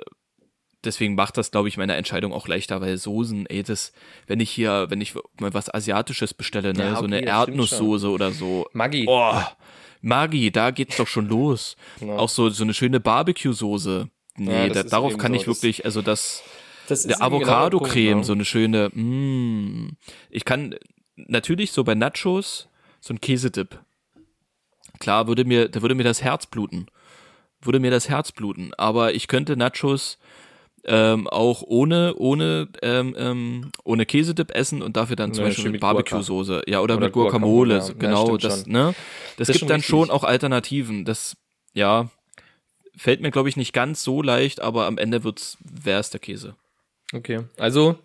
deswegen macht das, glaube ich, meine Entscheidung auch leichter, weil Soßen, ey, das, wenn ich hier, wenn ich mal was Asiatisches bestelle, ne, Ja, so okay, eine das stimmt Erdnusssoße oder so. Maggi. Oh, Maggi, da geht's doch schon los. Genau. Auch so, so eine schöne Barbecue-Soße. Nee, Ja, da, darauf kann so, ich wirklich, also das, das der genau der Avocado-Creme, Punkt, so eine schöne, mm, ich kann, natürlich so bei Nachos, so ein Käsedip. Klar, würde mir, da würde mir das Herz bluten. Würde mir das Herz bluten. Aber ich könnte Nachos ähm, auch ohne, ohne, ähm, ähm, ohne Käsedip essen und dafür dann zum Ja, Beispiel mit. Barbecue-Soße. Ja, oder, Oder mit Guacamole. Guacamole, ja. Ja, Genau, stimmt das, schon. ne? Das, Das gibt schon dann richtig. schon auch Alternativen. Das, ja, fällt mir, glaube ich, nicht ganz so leicht, aber am Ende wird's, wär's der Käse. Okay, also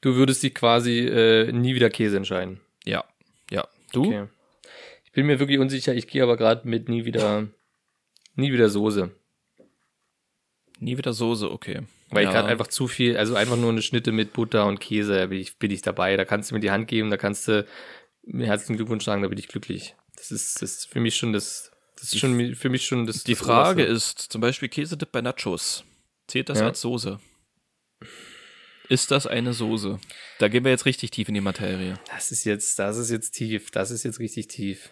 du würdest dich quasi äh, nie wieder Käse entscheiden. Ja, ja. Du? Okay. Ich bin mir wirklich unsicher, ich gehe aber gerade mit nie wieder, nie wieder Soße. Nie wieder Soße, okay. Weil ja. ich gerade einfach zu viel, also einfach nur eine Schnitte mit Butter und Käse, da bin ich, bin ich dabei. Da kannst du mir die Hand geben, da kannst du mir herzlichen Glückwunsch sagen, da bin ich glücklich. Das ist, das ist für mich schon das, das ist schon für mich schon das. Die das Frage Oberste. ist, zum Beispiel Käsedip bei Nachos. Zählt das Ja. als Soße? Ist das eine Soße? Da gehen wir jetzt richtig tief in die Materie. Das ist jetzt, das ist jetzt tief, das ist jetzt richtig tief.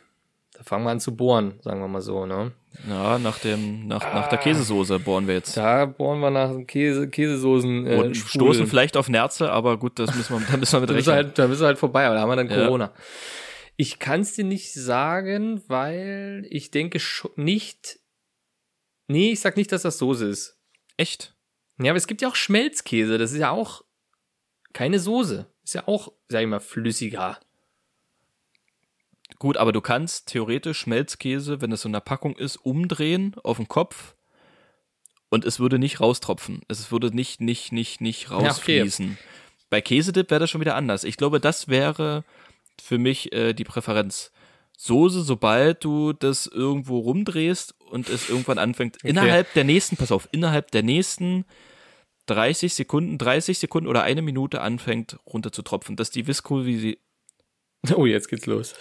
Da fangen wir an zu bohren, sagen wir mal so, ne? Ja, nach dem, nach, nach der Käsesoße bohren wir jetzt. Da bohren wir nach dem Käse, Käsesoßen. Äh, und stoßen vielleicht auf Nerze, aber gut, das müssen wir, da müssen wir mit rechnen. halt, da bist du halt vorbei, aber da haben wir dann Ja. Corona. Ich kann es dir nicht sagen, weil ich denke schon nicht. Nee, ich sag nicht, dass das Soße ist. Echt? Ja, aber es gibt ja auch Schmelzkäse. Das ist ja auch keine Soße. Ist ja auch, sag ich mal, flüssiger. Gut, aber du kannst theoretisch Schmelzkäse, wenn es so in der Packung ist, umdrehen auf den Kopf und es würde nicht raustropfen. Es würde nicht, nicht, nicht, nicht okay. rausfließen. Bei Käsedip wäre das schon wieder anders. Ich glaube, das wäre für mich äh, die Präferenz. Soße, sobald du das irgendwo rumdrehst und es irgendwann anfängt, innerhalb der nächsten, pass auf, innerhalb der nächsten 30 Sekunden, 30 Sekunden oder eine Minute anfängt runter zu tropfen, dass die Viskosität, Oh, jetzt geht's los.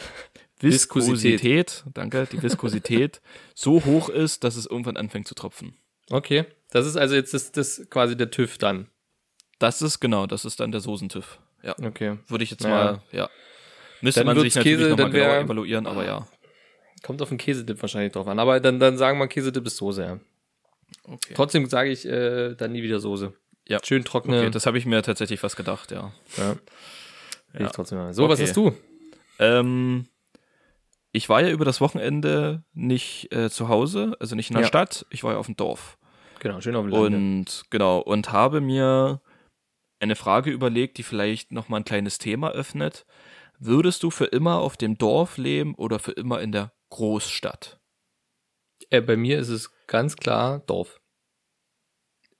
Viskosität, danke, die Viskosität so hoch ist, dass es irgendwann anfängt zu tropfen. Okay. Das ist also jetzt das, das quasi der TÜV dann. Das ist genau, das ist dann der Soßentüff. Ja, Okay. würde ich jetzt mal, ja. Müsste Dann man sich natürlich Käse, nochmal genauer evaluieren, aber ja. Kommt auf den Käsedip wahrscheinlich drauf an. Aber dann, dann sagen wir Käsedip ist Soße, ja. Okay. Trotzdem sage ich äh, dann nie wieder Soße. Ja. Schön trockene. Okay, das habe ich mir tatsächlich fast gedacht, ja. ja. Ja. Ich trotzdem mal. So, was Okay. hast du? Ähm, ich war ja über das Wochenende nicht äh, zu Hause, also nicht in der Ja. Stadt, ich war ja auf dem Dorf. Genau, schön auf dem Lande. Und genau, und habe mir eine Frage überlegt, die vielleicht nochmal ein kleines Thema öffnet. Würdest du für immer auf dem Dorf leben oder für immer in der Großstadt? Äh, bei mir ist es ganz klar Dorf.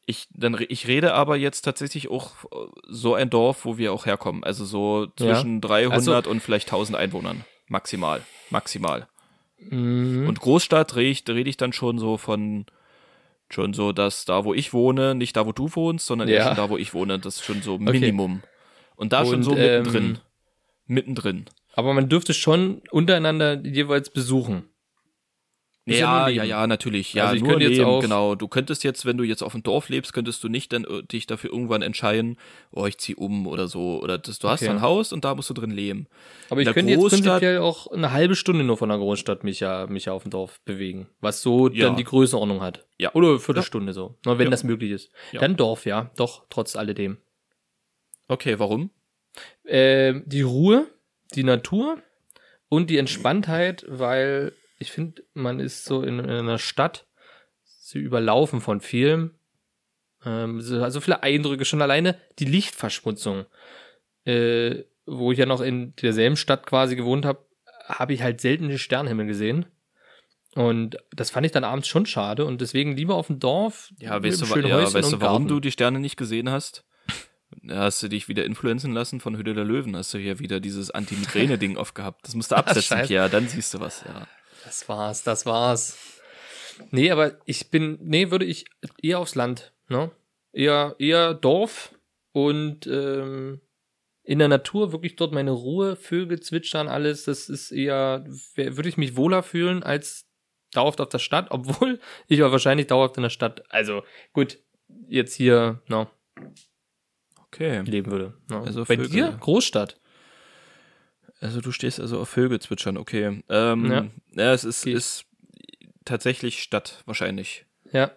Ich, dann, ich rede aber jetzt tatsächlich auch äh, so ein Dorf, wo wir auch herkommen. Also so Ja. zwischen 300 und vielleicht 1000 Einwohnern. Maximal. Maximal. Mhm. Und Großstadt rede ich, rede ich dann schon so von, schon so, dass da, wo ich wohne, nicht da, wo du wohnst, sondern Ja. schon da, wo ich wohne. Das ist schon so Minimum. Und da schon Und, so mittendrin. ähm, mittendrin. Aber man dürfte schon untereinander jeweils besuchen. Ist ja Ja, ja, ja, natürlich. Ja, Also ich nur könnte jetzt auch- genau. Du könntest jetzt, wenn du jetzt auf dem Dorf lebst, könntest du nicht dann äh, dich dafür irgendwann entscheiden, oh, ich zieh um oder so. Oder das, du hast Okay. ein Haus und da musst du drin leben. Aber ich könnte jetzt Großstadt- prinzipiell auch eine halbe Stunde nur von der Großstadt mich ja, mich ja auf dem Dorf bewegen. Was so Ja. dann die Größenordnung hat. Ja. Oder eine Viertelstunde so. Na, wenn Ja. das möglich ist. Ja. Dann Dorf, ja. Doch, trotz alledem. Okay, warum? Ähm, die Ruhe, die Natur und die Entspanntheit, weil ich finde, man ist so in, in einer Stadt so überlaufen von vielem. Ähm, so, also viele Eindrücke, schon alleine die Lichtverschmutzung. Äh, wo ich ja noch in derselben Stadt quasi gewohnt habe, habe ich halt selten den Sternenhimmel gesehen. Und das fand ich dann abends schon schade und deswegen lieber auf dem Dorf. Ja, weißt du, ja, weißt du warum Garten. du die Sterne nicht gesehen hast? Da hast du dich wieder influenzen lassen von Hütte der Löwen. Hast du hier wieder dieses Anti-Migräne-Ding aufgehabt. Das musst du absetzen, Scheiße. Pierre. Dann siehst du was, ja. Das war's, das war's. Nee, aber ich bin, nee, würde ich eher aufs Land, ne? Eher, eher Dorf und ähm, in der Natur wirklich dort meine Ruhe, Vögel zwitschern, alles, das ist eher, würde ich mich wohler fühlen als dauerhaft auf der Stadt, obwohl ich war wahrscheinlich dauerhaft in der Stadt, also gut, jetzt hier, no, Okay. leben würde. No. Also Bei Vögel. dir? Großstadt. Also du stehst also auf Vögel zwitschern, okay. Ähm, Ja. ja. es ist, Okay. ist tatsächlich Stadt wahrscheinlich. Ja.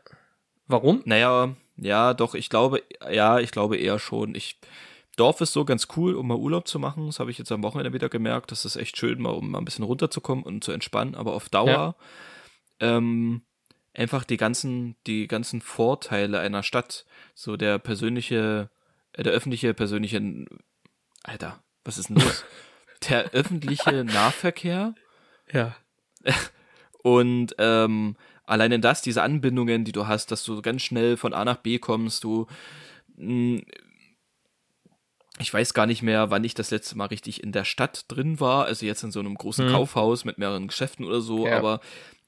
Warum? Naja, ja, doch, ich glaube, ja, ich glaube eher schon. Ich, Dorf ist so ganz cool, um mal Urlaub zu machen. Das habe ich jetzt am Wochenende wieder gemerkt. Das ist echt schön, mal, um mal ein bisschen runterzukommen und zu entspannen. Aber auf Dauer ähm, einfach die ganzen, die ganzen Vorteile einer Stadt, so der persönliche, äh, der öffentliche, persönliche, Alter, was ist denn los? Der öffentliche Nahverkehr Ja. und ähm, alleine das, diese Anbindungen, die du hast, dass du ganz schnell von A nach B kommst, du mh, ich weiß gar nicht mehr, wann ich das letzte Mal richtig in der Stadt drin war, also jetzt in so einem großen Hm. Kaufhaus mit mehreren Geschäften oder so, Ja. aber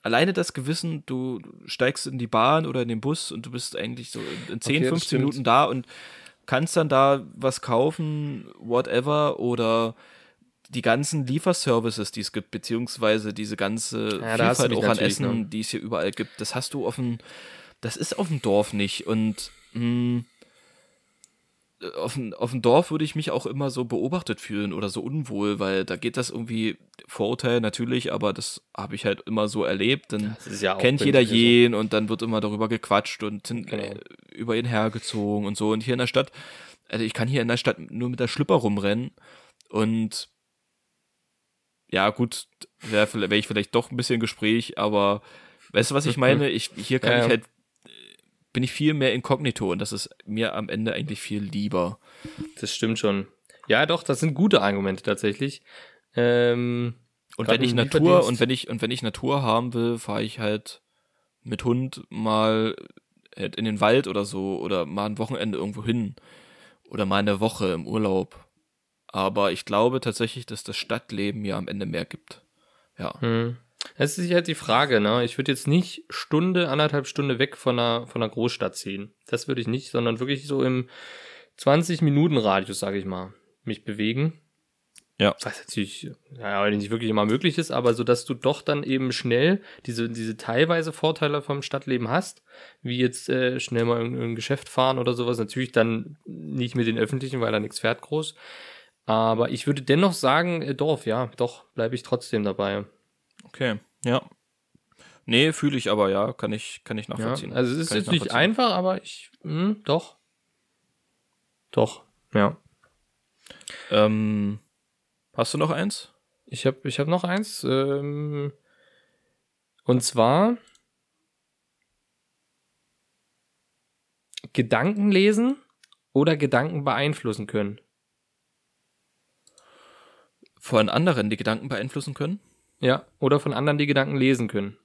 alleine das Gewissen, du steigst in die Bahn oder in den Bus und du bist eigentlich so in 10, Okay, das 15 stimmt. Minuten da und kannst dann da was kaufen, whatever, oder die ganzen Lieferservices, die es gibt, beziehungsweise diese ganze Ja, Vielfalt auch an natürlich, Essen, ne? die es hier überall gibt, das hast du auf dem, das ist auf dem Dorf nicht und mh, auf, dem- auf dem Dorf würde ich mich auch immer so beobachtet fühlen oder so unwohl, weil da geht das irgendwie Vorurteil natürlich, aber das habe ich halt immer so erlebt. Dann ja kennt jeder mir so. jeden und dann wird immer darüber gequatscht und Genau. äh, über ihn hergezogen und so. Und hier in der Stadt, also ich kann hier in der Stadt nur mit der Schlüpper rumrennen und ja, gut, wäre wär ich vielleicht doch ein bisschen Gespräch, aber weißt du, was ich meine? Ich, hier kann Ja, ich halt, bin ich viel mehr inkognito und das ist mir am Ende eigentlich viel lieber. Das stimmt schon. Ja, doch, das sind gute Argumente tatsächlich. Ähm, Und wenn ich Natur und wenn ich und wenn ich Natur haben will, fahre ich halt mit Hund mal halt in den Wald oder so oder mal ein Wochenende irgendwo hin oder mal eine Woche im Urlaub. Aber ich glaube tatsächlich, dass das Stadtleben mir am Ende mehr gibt. Ja. hm. Das ist halt die Frage, ne? Ich würde jetzt nicht Stunde, anderthalb Stunde weg von einer, von einer Großstadt ziehen. Das würde ich nicht, sondern wirklich so im 20-Minuten-Radius, sage ich mal, mich bewegen. Ja. Was natürlich, ja, nicht wirklich immer möglich ist, aber so, dass du doch dann eben schnell diese, diese teilweise Vorteile vom Stadtleben hast, wie jetzt äh, schnell mal in, in ein Geschäft fahren oder sowas. Natürlich dann nicht mit den Öffentlichen, weil da nichts fährt groß. Aber ich würde dennoch sagen, äh, Dorf, ja, doch, bleibe ich trotzdem dabei. Okay. Ja. Nee, fühle ich aber, ja, kann ich, kann ich Ja, nachvollziehen. also es ist jetzt nicht einfach, aber ich, hm, doch. Doch, ja. Ähm, hast du noch eins? Ich habe ich hab noch eins. Ähm, und zwar Gedanken lesen oder Gedanken beeinflussen können. Von anderen die Gedanken beeinflussen können? Ja, oder von anderen die Gedanken lesen können.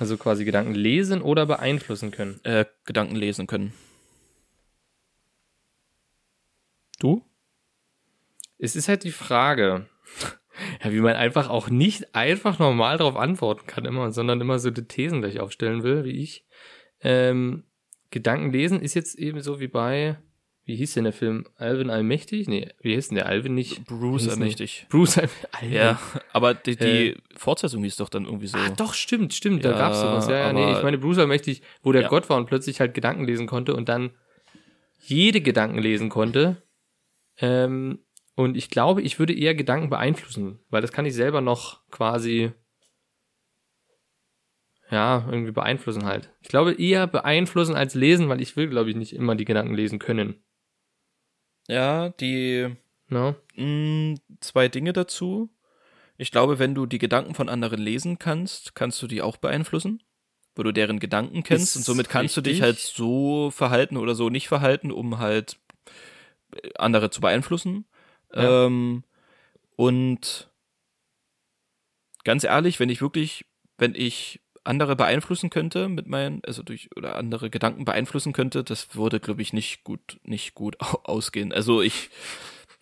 Also quasi Gedanken lesen oder beeinflussen können. Äh, Gedanken lesen können. Du? Es ist halt die Frage, ja, wie man einfach auch nicht einfach normal darauf antworten kann immer, sondern immer so die Thesen gleich aufstellen will, wie ich. Ähm, Gedanken lesen ist jetzt eben so wie bei, wie hieß denn der Film? Alvin Allmächtig? Nee, wie hieß denn der? Alvin nicht? Bruce ermächtig. Bruce Alvin. Ja, aber die, die Fortsetzung hieß doch dann irgendwie so. Ah, doch, stimmt, stimmt, da Ja, gab's sowas. Ja, ja, nee, ich meine Bruce Allmächtig, wo der Ja. Gott war und plötzlich halt Gedanken lesen konnte und dann jede Gedanken lesen konnte. Ähm, und ich glaube, ich würde eher Gedanken beeinflussen, weil das kann ich selber noch quasi ja, irgendwie beeinflussen halt. Ich glaube eher beeinflussen als lesen, weil ich will, glaube ich, nicht immer die Gedanken lesen können. Ja, die Ne? mh, zwei Dinge dazu. Ich glaube, wenn du die Gedanken von anderen lesen kannst, kannst du die auch beeinflussen, wo du deren Gedanken kennst Ist und somit kannst du dich richtig. halt so verhalten oder so nicht verhalten, um halt äh, andere zu beeinflussen. Ja. Ähm, und ganz ehrlich, wenn ich wirklich, wenn ich andere beeinflussen könnte mit meinen, also durch oder andere Gedanken beeinflussen könnte, das würde, glaube ich, nicht gut, nicht gut au- ausgehen. Also ich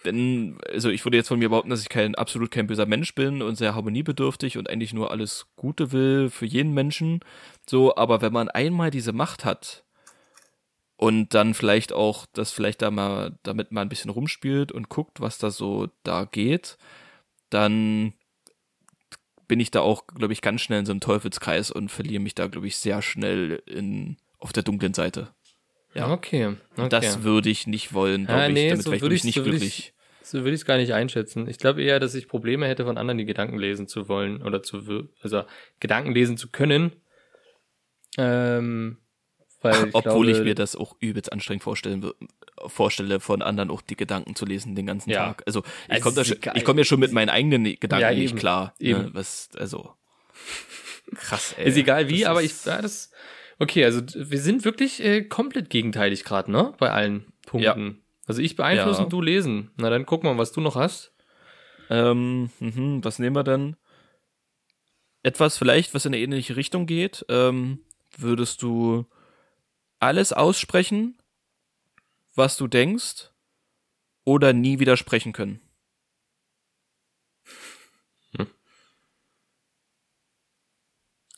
bin, also ich würde jetzt von mir behaupten, dass ich kein absolut kein böser Mensch bin und sehr harmoniebedürftig und eigentlich nur alles Gute will für jeden Menschen. So, aber wenn man einmal diese Macht hat und dann vielleicht auch, das vielleicht da mal, damit mal ein bisschen rumspielt und guckt, was da so da geht, dann bin ich da auch, glaube ich, ganz schnell in so einem Teufelskreis und verliere mich da, glaube ich, sehr schnell in, auf der dunklen Seite. Ja. Okay. okay. Das würde ich nicht wollen, glaube ich. nee, Damit so wäre ich, ich- ich, nicht so würde ich- glücklich. So würde ich es gar nicht einschätzen. Ich glaube eher, dass ich Probleme hätte, von anderen die Gedanken lesen zu wollen oder zu, also Gedanken lesen zu können. Ähm, weil ich Obwohl glaube, ich mir das auch übelst anstrengend vorstellen vorstelle, von anderen auch die Gedanken zu lesen den ganzen Ja. Tag. Also ich Also komme schon, ja schon mit meinen eigenen Gedanken Ja, nicht klar. Eben. Ne? Was, also krass, ey. ist egal wie, Das aber ich, ja, das, okay, also wir sind wirklich äh, komplett gegenteilig gerade, ne? Bei allen Punkten. Also ich beeinflussen, Ja. du lesen. Na dann guck mal, was du noch hast. Ähm, mhm, was nehmen wir denn? Etwas vielleicht, was in eine ähnliche Richtung geht. Ähm, würdest du alles aussprechen, was du denkst, oder nie widersprechen können?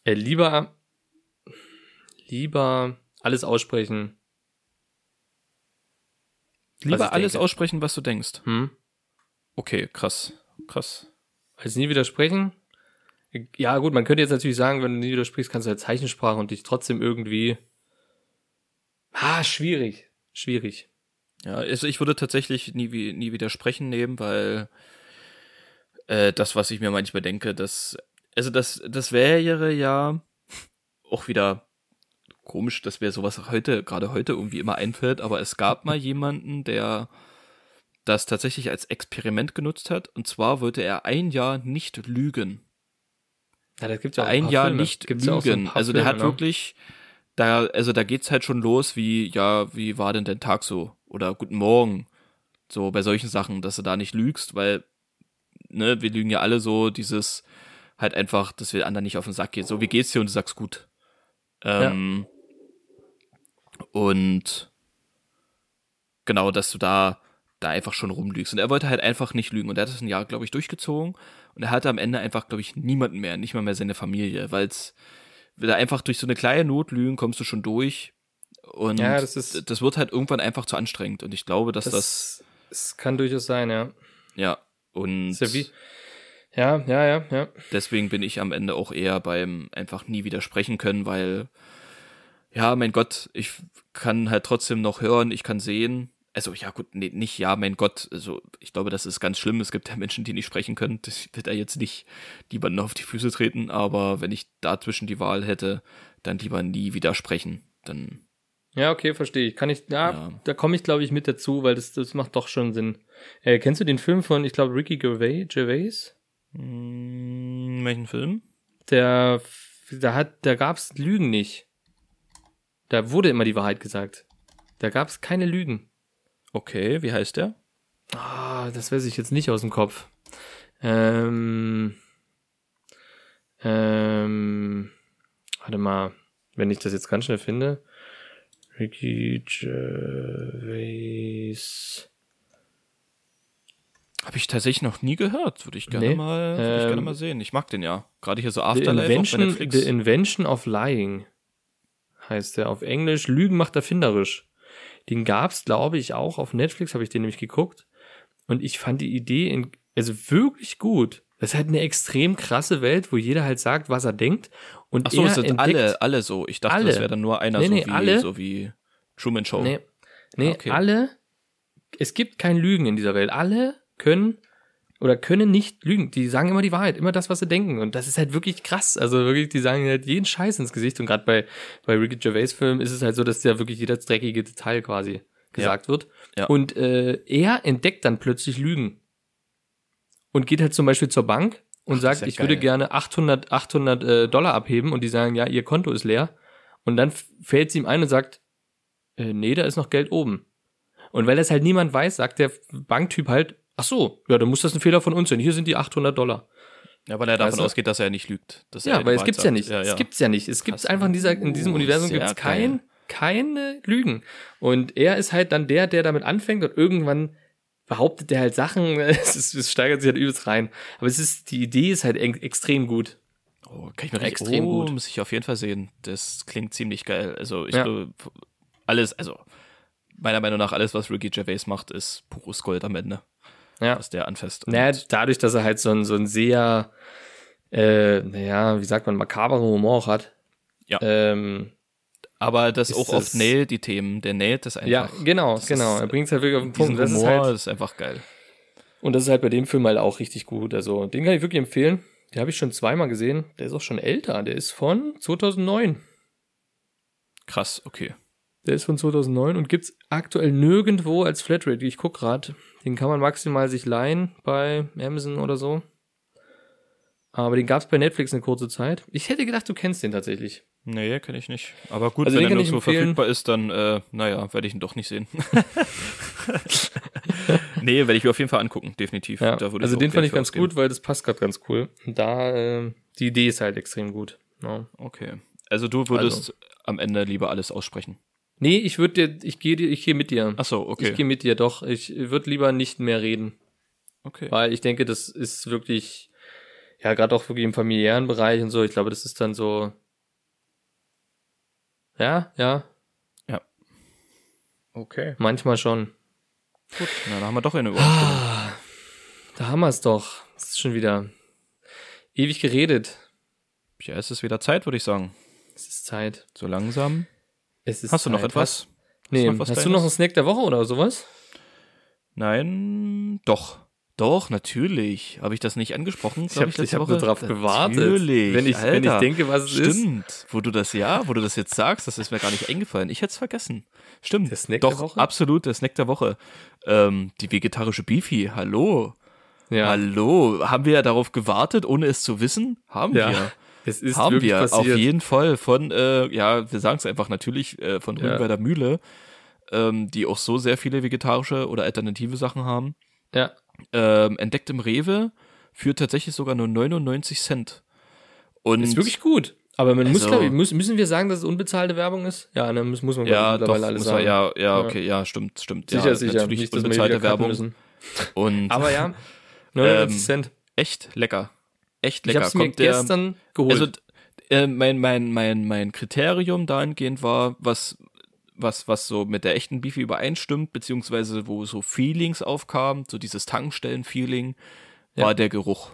Äh, lieber, lieber alles aussprechen. Lieber alles denke. aussprechen, was du denkst. Hm? Okay, krass, krass. Also nie widersprechen. Ja, gut, man könnte jetzt natürlich sagen, wenn du nie widersprichst, kannst du halt Zeichensprache und dich trotzdem irgendwie. Ah, schwierig. schwierig. Ja, also ich würde tatsächlich nie, nie widersprechen nehmen, weil äh, das, was ich mir manchmal denke, das, also das, das wäre ja auch wieder komisch, dass mir sowas heute, gerade heute irgendwie immer einfällt, aber es gab mal jemanden, der das tatsächlich als Experiment genutzt hat, und zwar wollte er ein Jahr nicht lügen. Ja, das gibt's ja auch ein paar Jahr Filme. nicht Gibt's ja auch so ein lügen. also der Filme, hat ne? Da, also da geht's halt schon los, wie, ja, wie war denn dein Tag so? Oder guten Morgen. So bei solchen Sachen, dass du da nicht lügst, weil, ne, wir lügen ja alle so, dieses, halt einfach, dass wir anderen nicht auf den Sack gehen. So, wie geht's dir? Und du sagst gut. Ähm, Und genau, dass du da, da einfach schon rumlügst. Und er wollte halt einfach nicht lügen. Und er hat das ein Jahr, glaube ich, durchgezogen. Und er hatte am Ende einfach, glaube ich, niemanden mehr, nicht mal mehr seine Familie, weil es da einfach durch so eine kleine Notlügen kommst du schon durch. Und Ja, das ist- das wird halt irgendwann einfach zu anstrengend. Und ich glaube, dass das, Das, das kann durchaus sein, ja. ja, und ja wie. Ja, ja, ja, ja. deswegen bin ich am Ende auch eher beim einfach nie widersprechen können, weil, ja, mein Gott, ich kann halt trotzdem noch hören, ich kann sehen. Also, ja, gut, nee, nicht, ja, mein Gott, also, ich glaube, das ist ganz schlimm. Es gibt ja Menschen, die nicht sprechen können. Das wird da jetzt nicht niemanden auf die Füße treten, aber wenn ich dazwischen die Wahl hätte, dann lieber nie widersprechen. Dann, Ja, okay, verstehe ich. Kann ich, ja, Ja. da komme ich, glaube ich, mit dazu, weil das, das macht doch schon Sinn. Äh, kennst du den Film von, ich glaube, Ricky Gervais? Gervais? hm, welchen Film? Der, da hat, da gab's Lügen nicht. Da wurde immer die Wahrheit gesagt. Da gab's keine Lügen. Okay, wie heißt der? Ah, das weiß ich jetzt nicht aus dem Kopf. Ähm, ähm, warte mal, wenn ich das jetzt ganz schnell finde. Ricky Gervais. Habe ich tatsächlich noch nie gehört. Würde ich gerne Nee, mal, würde ich ähm, gerne mal sehen. Ich mag den ja. Gerade hier so The Afterlife auf Invention. The Invention of Lying heißt der auf Englisch. Lügen macht erfinderisch. Den gab's, glaube ich, auch auf Netflix, habe ich den nämlich geguckt. Und ich fand die Idee in, also wirklich gut. Das ist halt eine extrem krasse Welt, wo jeder halt sagt, was er denkt. Und Ach so, er es sind alle, alle so. Ich dachte, Alle. das wäre dann nur einer Nee, so, nee, wie, alle. so wie Truman Show. Nee, nee Ah, okay. alle, es gibt kein Lügen in dieser Welt. Alle können oder können nicht lügen. Die sagen immer die Wahrheit, immer das, was sie denken. Und das ist halt wirklich krass. Also wirklich, die sagen halt jeden Scheiß ins Gesicht. Und gerade bei, bei Ricky Gervais Film ist es halt so, dass da wirklich jedes dreckige Detail quasi gesagt wird. Ja. Und äh, er entdeckt dann plötzlich Lügen. Und geht halt zum Beispiel zur Bank und Ach, sagt, ja ich würde geil. gerne 800, 800 äh, Dollar abheben. Und die sagen, ja, ihr Konto ist leer. Und dann fällt sie ihm ein und sagt, äh, nee, da ist noch Geld oben. Und weil das halt niemand weiß, sagt der Banktyp halt, ach so, ja, dann muss das ein Fehler von uns sein. Hier sind die 800 Dollar. Ja, weil er davon du? ausgeht, dass er nicht lügt. Dass Ja, weil es gibt's ja sagt. nicht. Ja, ja. Es gibt's ja nicht. Es gibt's Krass. einfach in dieser, in diesem Oh, Universum gibt's kein, keine Lügen. Und er ist halt dann der, der damit anfängt und irgendwann behauptet er halt Sachen, es, ist, es steigert sich halt übelst rein. Aber es ist, die Idee ist halt extrem gut. Oh, kann ich mir Extrem oh, gut. muss ich auf jeden Fall sehen. Das klingt ziemlich geil. Also ich Ja. glaube, alles, also meiner Meinung nach alles, was Ricky Gervais macht, ist pures Gold am Ende, Ja. was der anfasst. Naja, dadurch, dass er halt so ein, so ein sehr, äh, naja, wie sagt man, makaberen Humor auch hat. Ja. Ähm, aber das ist auch oft nailt die Themen. Der nailt das einfach. ja, genau, Das genau. ist, Er bringt es halt wirklich auf den Punkt. Das ist Humor halt, ist einfach geil. Und das ist halt bei dem Film halt auch richtig gut. Also, den kann ich wirklich empfehlen. Den habe ich schon zweimal gesehen. Der ist auch schon älter. Der ist von 2009. Krass, okay. Der ist von 2009 und gibt's aktuell nirgendwo als Flatrate. Ich guck grad. Den kann man maximal sich leihen bei Amazon oder so. Aber den gab's bei Netflix eine kurze Zeit. Ich hätte gedacht, du kennst den tatsächlich. Nee, kenne ich nicht. Aber gut, Also wenn er nur so empfehlen. verfügbar ist, dann, äh, naja, werde ich ihn doch nicht sehen. nee, werde ich mir auf jeden Fall angucken, definitiv. Ja, also den fand ich ganz ausgeben. gut, weil das passt gerade ganz cool. Da, äh, die Idee ist halt extrem gut. Ja. Okay. Also du würdest am Ende lieber alles aussprechen. Nee, ich würde dir, ich gehe dir, ich gehe mit dir. Ach so, okay. Ich gehe mit dir, doch. Ich würde lieber nicht mehr reden. okay. Weil ich denke, das ist wirklich, ja, gerade auch wirklich im familiären Bereich und so, ich glaube, das ist dann so. Ja, ja, Okay. manchmal schon. Gut. Na, dann haben wir doch eine Übereinstimmung. Ah, da haben wir es doch. Das ist schon wieder ewig geredet. Ja, es ist wieder Zeit, würde ich sagen. Es ist Zeit. So langsam. Hast du noch etwas? Nee, noch was hast du noch einen Snack der Woche oder sowas? Nein, doch. Doch, natürlich. Habe ich das nicht angesprochen? Ich habe ich letzte hab nur drauf gewartet. Natürlich. Wenn ich, wenn ich Alter. denke, was es ist. Stimmt, wo du das ja, wo du das jetzt sagst, das ist mir gar nicht eingefallen. Ich hätte es vergessen. Stimmt. Der Snack Doch, der Woche? absolut, der Snack der Woche. Ähm, die vegetarische Beefy, hallo. Ja, Hallo. Haben wir ja darauf gewartet, ohne es zu wissen? Haben Ja, wir. Es ist Haben wir, passiert. auf jeden Fall. Von, äh, ja, wir sagen es einfach natürlich, äh, von Ja. Rügenwalder Mühle, ähm, die auch so sehr viele vegetarische oder alternative Sachen haben. Ja, Ähm, entdeckt im Rewe für tatsächlich sogar nur 99 Cent. Und ist wirklich gut. Aber man muss, Also- glaube ich, muss, müssen wir sagen, dass es unbezahlte Werbung ist? Ja, dann muss, muss man ja, doch, mittlerweile alles sagen. ja, ja, okay, ja, stimmt, stimmt. Sicher, ja, sicher. Natürlich Nicht, unbezahlte Werbung. Und Aber ja, 99 Ähm, Cent. echt lecker. Echt Ich lecker. habe es mir Kommt der- gestern geholt. Also äh, mein, mein, mein, mein Kriterium dahingehend war, was, was, was so mit der echten Beefy übereinstimmt, beziehungsweise wo so Feelings aufkamen, so dieses Tankstellen-Feeling, Ja. war der Geruch.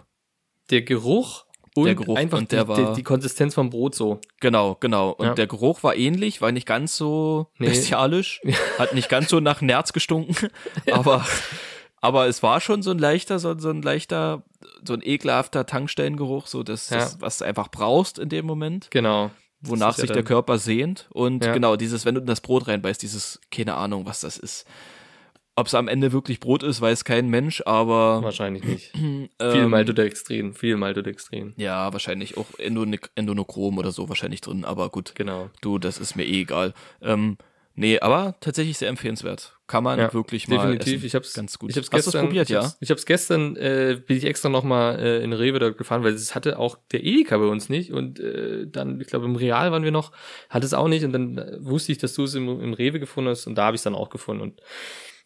der Geruch und Der Geruch einfach und der die, war- die, die Konsistenz vom Brot so. Genau, genau. Und Ja. der Geruch war ähnlich, war nicht ganz so Nee. bestialisch, hat nicht ganz so nach Nerz gestunken, aber, aber es war schon so ein leichter, so, so ein leichter, so ein ekelhafter Tankstellengeruch, so das, Ja. das, was du einfach brauchst in dem Moment. Genau. wonach ist ja sich der Körper sehnt. Und Ja. genau, dieses, wenn du in das Brot reinbeißt, dieses, keine Ahnung, was das ist. Ob es am Ende wirklich Brot ist, weiß kein Mensch, aber Wahrscheinlich nicht. ähm, viel Maltodextrin, viel Maltodextrin. ja, wahrscheinlich auch Endone- Endonochrom oder so wahrscheinlich drin, aber gut, Genau. du, das ist mir eh egal. Ähm, nee, aber tatsächlich sehr empfehlenswert. Kann man Ja, wirklich mal Definitiv. essen. Ich hab's ganz gut. Ich hab's Hast gestern, es probiert, ich ja? hab's, Ich hab's gestern, äh, bin ich extra nochmal äh, in Rewe dort gefahren, weil es hatte auch der Edeka bei uns nicht und äh, dann, ich glaube im Real waren wir noch, hat es auch nicht und dann äh, wusste ich, dass du es im, im Rewe gefunden hast und da habe ich es dann auch gefunden und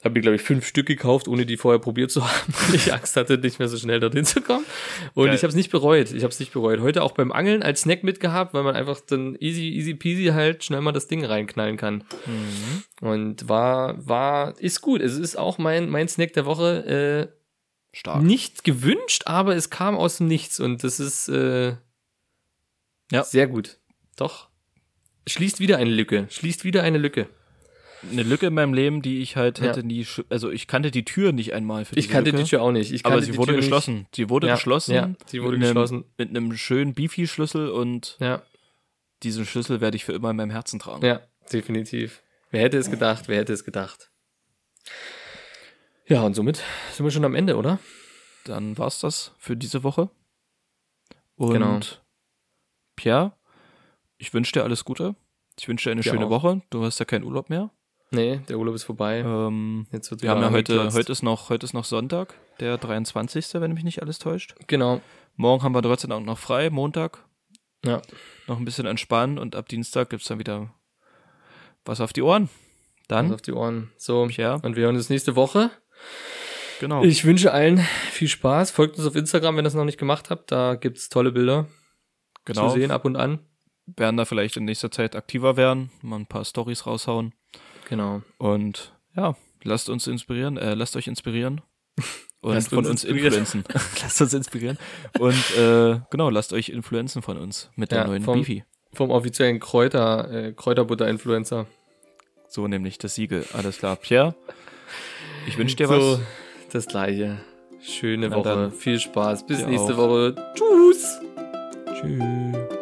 habe mir, glaube ich, fünf Stück gekauft, ohne die vorher probiert zu haben, weil ich Angst hatte, nicht mehr so schnell dorthin zu kommen. Und Geil. ich habe es nicht bereut. Ich habe es nicht bereut. Heute auch beim Angeln als Snack mitgehabt, weil man einfach dann easy, easy peasy halt schnell mal das Ding reinknallen kann. Mhm. Und war, war, ist gut. Es ist auch mein, mein Snack der Woche. Äh, Stark. nicht gewünscht, aber es kam aus dem Nichts und das ist äh, Ja. sehr gut. Doch. Schließt wieder eine Lücke. Schließt wieder eine Lücke. Eine Lücke in meinem Leben, die ich halt Ja. hätte nie, sch- also ich kannte die Tür nicht einmal für Ich kannte Lücke. die Tür auch nicht. Ich Aber sie wurde Tür nicht. geschlossen. Sie wurde Ja, geschlossen. ja, sie wurde mit einem, geschlossen. Mit einem schönen Beefy-Schlüssel und Ja, diesen Schlüssel werde ich für immer in meinem Herzen tragen. ja, definitiv. Wer hätte es gedacht? Wer hätte es gedacht? Ja, und somit sind wir schon am Ende, oder? Dann war's das für diese Woche. Und Genau. Pierre, ich wünsche dir alles Gute. Ich wünsche dir eine Dir schöne auch. Woche. Du hast ja keinen Urlaub mehr. Nee, der Urlaub ist vorbei. Ähm, Jetzt wird wir haben ja heute, heute ist noch, heute ist noch Sonntag, der 23., wenn mich nicht alles täuscht. Genau. Morgen haben wir sei Dank noch frei, Montag. Ja. Noch ein bisschen entspannen und ab Dienstag gibt's dann wieder was auf die Ohren. Dann, Pass auf die Ohren. So, Pierre, und wir hören uns nächste Woche. genau. Ich wünsche allen viel Spaß. Folgt uns auf Instagram, wenn ihr das noch nicht gemacht habt. Da gibt's tolle Bilder genau. zu sehen ab und an. werden da vielleicht in nächster Zeit aktiver werden, mal ein paar Stories raushauen. Genau. Und ja, lasst uns inspirieren, äh, lasst euch inspirieren. Und Lasst von uns uns influenzen. lasst uns inspirieren. Und äh, genau, lasst euch influenzen von uns mit der Ja, neuen vom- Beefy. Vom offiziellen Kräuter, äh, Kräuterbutter-Influencer. So nämlich das Siegel. Alles klar. Pierre, ich wünsche dir so, was. das gleiche. Schöne Na Woche. dann. Viel Spaß. Bis Dir nächste auch. Woche. Tschüss. Tschüss.